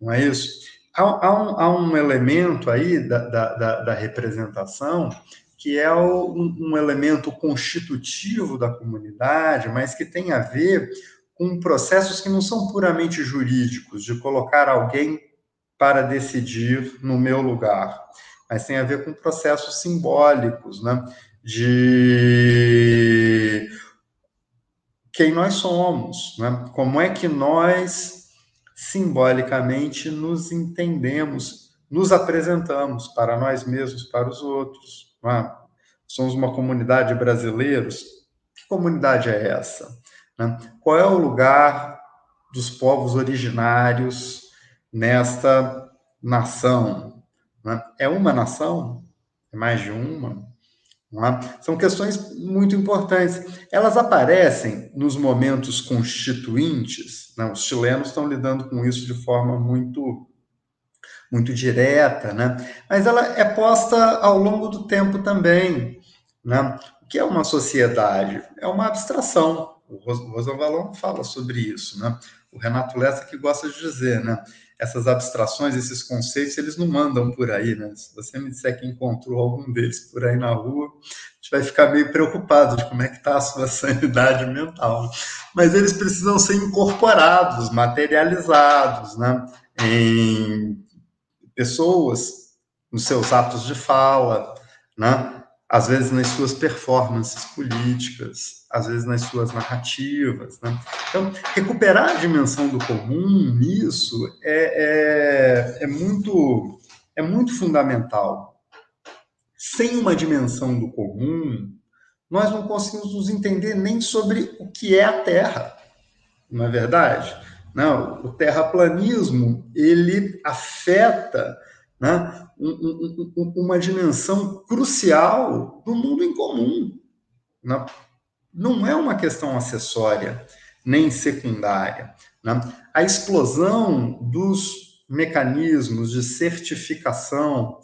não é isso? Há, há, um, há um, elemento aí da, da, da, da representação que é o, um, um, elemento constitutivo da comunidade, mas que tem a ver com processos que não são puramente jurídicos, de colocar alguém para decidir no meu lugar, mas tem a ver com processos simbólicos, né? De quem nós somos, né? Como é que nós simbolicamente nos entendemos, nos apresentamos para nós mesmos, para os outros. É? Somos uma comunidade de brasileiros. Que comunidade é essa? Né? Qual é o lugar dos povos originários nesta nação? Né? É uma nação? É mais de uma? É? São questões muito importantes. Elas aparecem nos momentos constituintes. Né? Os chilenos estão lidando com isso de forma muito muito direta, né? Mas ela é posta ao longo do tempo também, né? O que é uma sociedade? É uma abstração. O Rosan fala sobre isso, né? O Renato Lessa que gosta de dizer, né? Essas abstrações, esses conceitos, eles não mandam por aí, né? Se você me disser que encontrou algum deles por aí na rua, a gente vai ficar meio preocupado de como é que está a sua sanidade mental. Mas eles precisam ser incorporados, materializados, né? Em pessoas nos seus atos de fala, né? Às vezes nas suas performances políticas, às vezes nas suas narrativas. Né? Então, recuperar a dimensão do comum nisso é, é, é, muito, é muito fundamental. Sem uma dimensão do comum, nós não conseguimos nos entender nem sobre o que é a Terra, não é verdade? Não, o terraplanismo ele afeta né, um, um, uma dimensão crucial do mundo em comum. Né? Não é uma questão acessória nem secundária. Né? A explosão dos mecanismos de certificação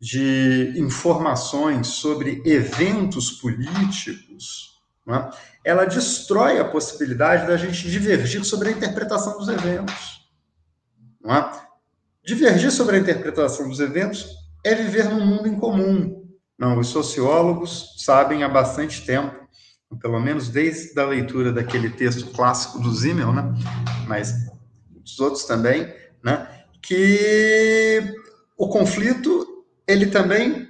de informações sobre eventos políticos, né? ela destrói a possibilidade da gente divergir sobre a interpretação dos eventos. É? Divergir sobre a interpretação dos eventos é viver num mundo em comum. Não, os sociólogos sabem há bastante tempo, pelo menos desde a leitura daquele texto clássico do Zimmel, né? mas os outros também, né? que o conflito ele também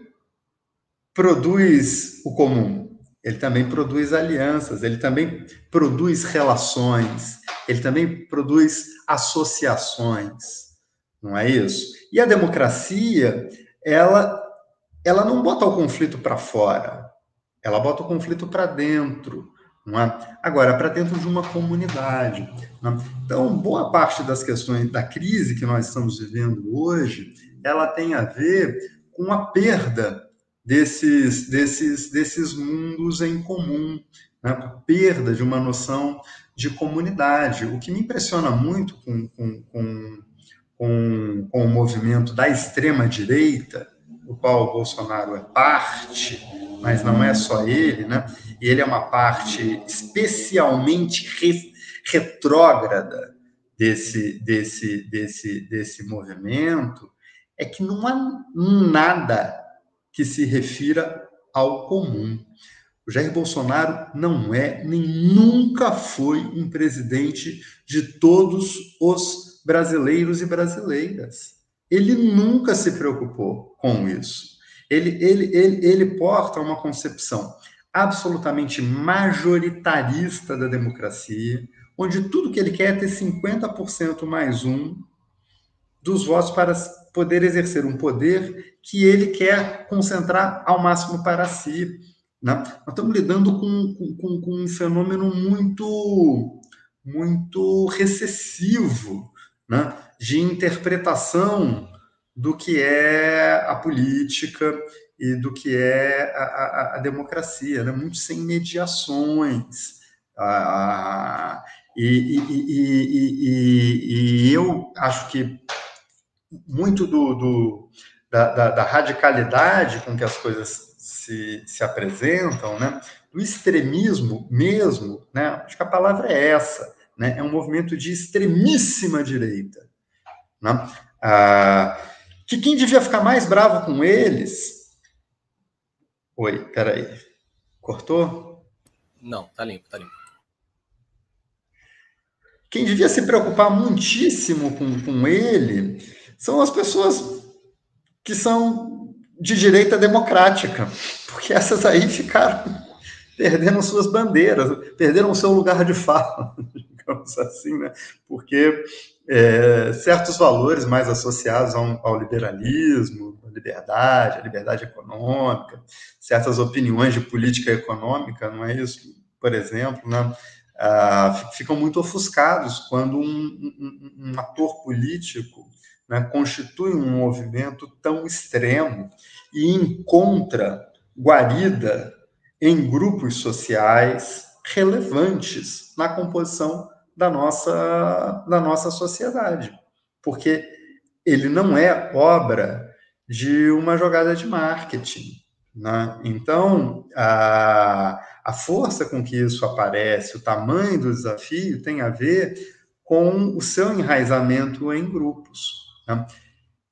produz o comum ele também produz alianças, ele também produz relações, ele também produz associações, não é isso? E a democracia, ela, ela não bota o conflito para fora, ela bota o conflito para dentro, não é? Agora, para dentro de uma comunidade. É? Então, boa parte das questões da crise que nós estamos vivendo hoje, ela tem a ver com a perda desses, desses, desses mundos em comum, a perda de uma noção de comunidade. O que me impressiona muito com, com, com, com, com o movimento da extrema-direita, do qual o Bolsonaro é parte, mas não é só ele, né? e ele é uma parte especialmente re, retrógrada desse, desse, desse, desse movimento, é que não há nada que se refira ao comum. O Jair Bolsonaro não é nem nunca foi um presidente de todos os brasileiros e brasileiras. Ele nunca se preocupou com isso. Ele, ele, ele, ele porta uma concepção absolutamente majoritarista da democracia, onde tudo que ele quer é ter 50% mais um dos votos para poder exercer um poder que ele quer concentrar ao máximo para si. Né? Nós estamos lidando com, com, com um fenômeno muito, muito recessivo né? de interpretação do que é a política e do que é a, a, a democracia, né? muito sem mediações. Ah, e, e, e, e, eu acho que muito do, do da, da, da, radicalidade com que as coisas se, se apresentam, né? do extremismo mesmo, né? acho que a palavra é essa, né? é um movimento de extremíssima direita. Né? Ah, que quem devia ficar mais bravo com eles... Oi, peraí. Cortou? Não, tá limpo, tá limpo. Quem devia se preocupar muitíssimo com, com ele são as pessoas que são de direita democrática, porque essas aí ficaram perdendo suas bandeiras, perderam o seu lugar de fala, digamos assim, né? Porque é, certos valores mais associados ao, ao liberalismo, à liberdade, à liberdade econômica, certas opiniões de política econômica, não é isso? Por exemplo, né? Ah, ficam muito ofuscados quando um, um, um ator político né, constitui um movimento tão extremo e encontra guarida em grupos sociais relevantes na composição da nossa, da nossa sociedade. Porque ele não é obra de uma jogada de marketing. Né? Então, a, a força com que isso aparece, o tamanho do desafio, tem a ver com o seu enraizamento em grupos. Né?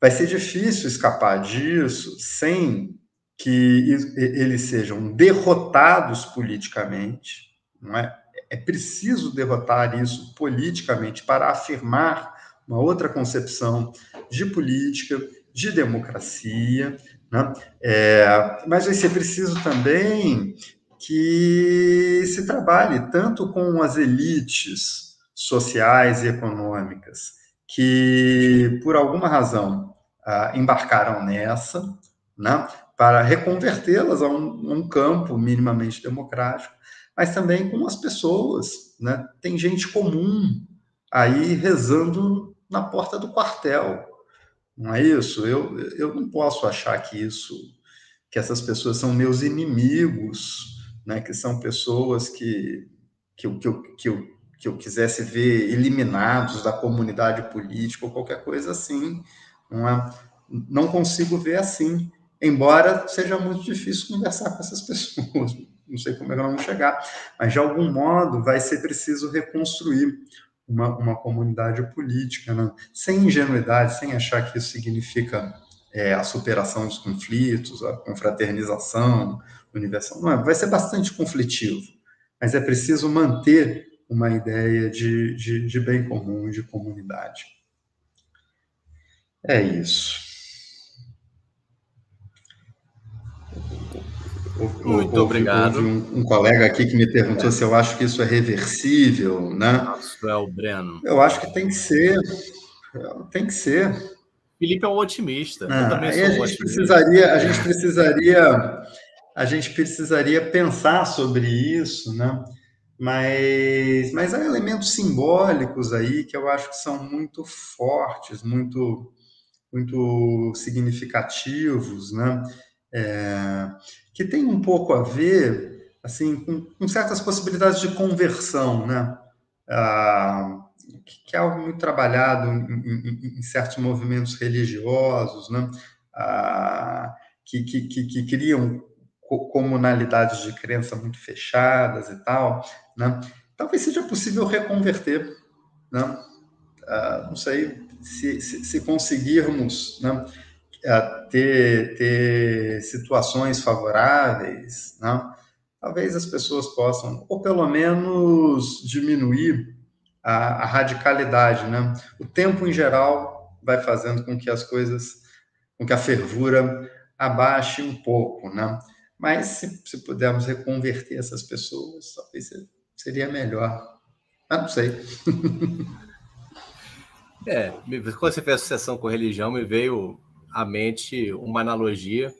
Vai ser difícil escapar disso sem que eles sejam derrotados politicamente, não é? É preciso derrotar isso politicamente para afirmar uma outra concepção de política, de democracia, né? É, mas vai ser preciso também que se trabalhe tanto com as elites sociais e econômicas, que, por alguma razão, uh, embarcaram nessa, né, para reconvertê-las a um, um, campo minimamente democrático, mas também com as pessoas. Né? Tem gente comum aí rezando na porta do quartel. Não é isso? Eu, eu não posso achar que isso, que essas pessoas são meus inimigos, né? que são pessoas que, que, que, eu, que, eu, que eu quisesse ver eliminados da comunidade política ou qualquer coisa assim. Não, é? não consigo ver assim embora seja muito difícil conversar com essas pessoas. Não sei como é que vamos chegar, mas de algum modo vai ser preciso reconstruir uma, uma comunidade política, né? sem ingenuidade, sem achar que isso significa é, a superação dos conflitos, a confraternização universal. Não é, vai ser bastante conflitivo, mas é preciso manter uma ideia de, de, de bem comum, de comunidade. É isso. Muito obrigado. Houve um, um, colega aqui que me perguntou é. se eu acho que isso é reversível, né? Nossa, é o Breno. Eu acho que tem que ser. Tem que ser. Felipe é um otimista. Ah, eu também sou a gente otimista. precisaria, a gente precisaria, a gente precisaria pensar sobre isso, né? Mas, mas há elementos simbólicos aí que eu acho que são muito fortes, muito, muito significativos, né? É, que tem um pouco a ver assim com, com certas possibilidades de conversão, né? Ah, que é algo muito trabalhado em, em, em certos movimentos religiosos, né? Ah, que, que, que, que, criam comunalidades de crença muito fechadas e tal, né? Talvez seja possível reconverter, né? Ah, não sei se, se, se conseguirmos, né? Ter, ter situações favoráveis, talvez as pessoas possam, ou pelo menos diminuir a, a, radicalidade, né? O tempo em geral vai fazendo com que as coisas, com que a fervura abaixe um pouco, né? Mas se, se pudermos reconverter essas pessoas, talvez seria melhor. Ah, não sei. é, quando você fez associação com religião, me veio à mente uma analogia.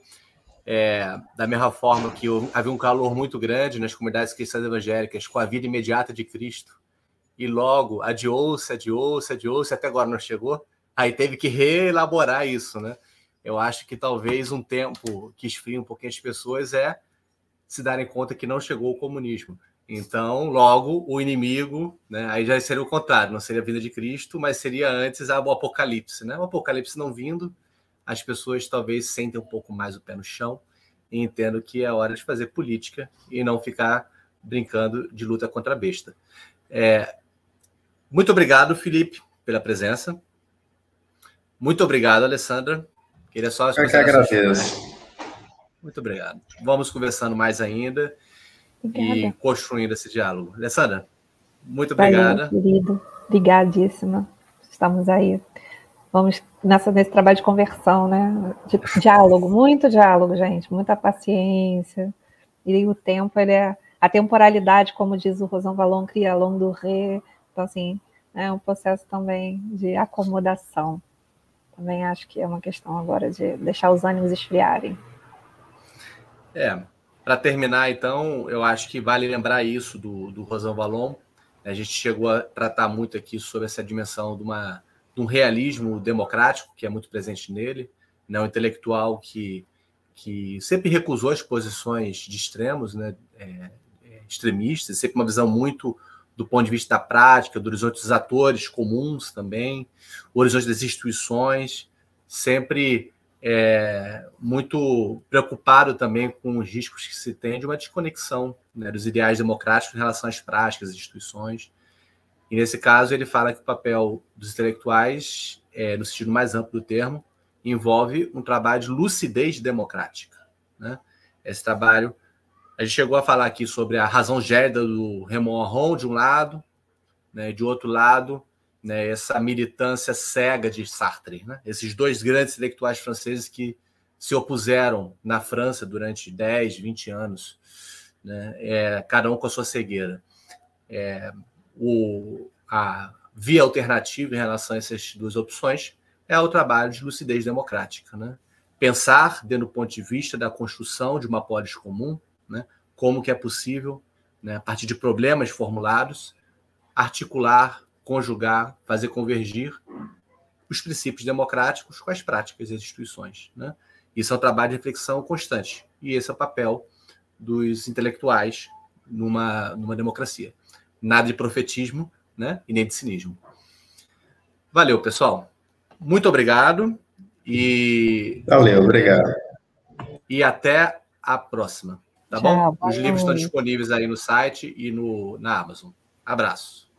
É, da mesma forma que havia um calor muito grande nas comunidades cristãs evangélicas com a vida imediata de Cristo, e logo adiou-se, adiou-se, adiou-se, até agora não chegou, aí teve que reelaborar isso, né? Eu acho que talvez um tempo que esfria um pouquinho as pessoas é se darem conta que não chegou o comunismo. Então, logo, o inimigo, né, aí já seria o contrário, não seria a vinda de Cristo, mas seria antes o apocalipse, né? O apocalipse não vindo, as pessoas talvez sentem um pouco mais o pé no chão e entendam que é hora de fazer política e não ficar brincando de luta contra a besta. É, muito obrigado, Felipe, pela presença. Muito obrigado, Alessandra. Queria só Eu que agradeço. Muito obrigado. Vamos conversando mais ainda Obrigada. e construindo esse diálogo. Alessandra, muito obrigada. Valeu, querido. Obrigadíssima. Estamos aí vamos nessa, nesse trabalho de conversão, né? De diálogo, muito diálogo, gente, muita paciência. E o tempo, ele é a temporalidade, como diz o Rosão Valon, cria longo do ré. Então, assim, é um processo também de acomodação. Também acho que é uma questão agora de deixar os ânimos esfriarem. É, para terminar, então, eu acho que vale lembrar isso do, do Rosão Valon. A gente chegou a tratar muito aqui sobre essa dimensão de uma um realismo democrático que é muito presente nele, né? um intelectual que, que sempre recusou as posições de extremos, né? É, é, extremistas, sempre uma visão muito do ponto de vista da prática, do horizonte dos atores comuns também, o horizonte das instituições, sempre é, muito preocupado também com os riscos que se tem de uma desconexão né, dos ideais democráticos em relação às práticas das instituições. E nesse caso, ele fala que o papel dos intelectuais, é, no sentido mais amplo do termo, envolve um trabalho de lucidez democrática. Né? Esse trabalho, a gente chegou a falar aqui sobre a razão gélida do Raymond Aron, de um lado, né? de outro lado, né, essa militância cega de Sartre. Né? Esses dois grandes intelectuais franceses que se opuseram na França durante 10, 20 anos, né? é, cada um com a sua cegueira. É, o, a via alternativa em relação a essas duas opções é o trabalho de lucidez democrática, né? pensar dentro do ponto de vista da construção de uma polis comum, né? como que é possível, né, a partir de problemas formulados, articular, conjugar, fazer convergir os princípios democráticos com as práticas e as instituições. Né? Isso é um trabalho de reflexão constante. E esse é o papel dos intelectuais numa, numa democracia. Nada de profetismo né? e nem de cinismo. Valeu, pessoal. Muito obrigado. E. Valeu, obrigado. E até a próxima. Tá Tchau, bom? Os livros estão disponíveis aí no site e no, na Amazon. Abraço.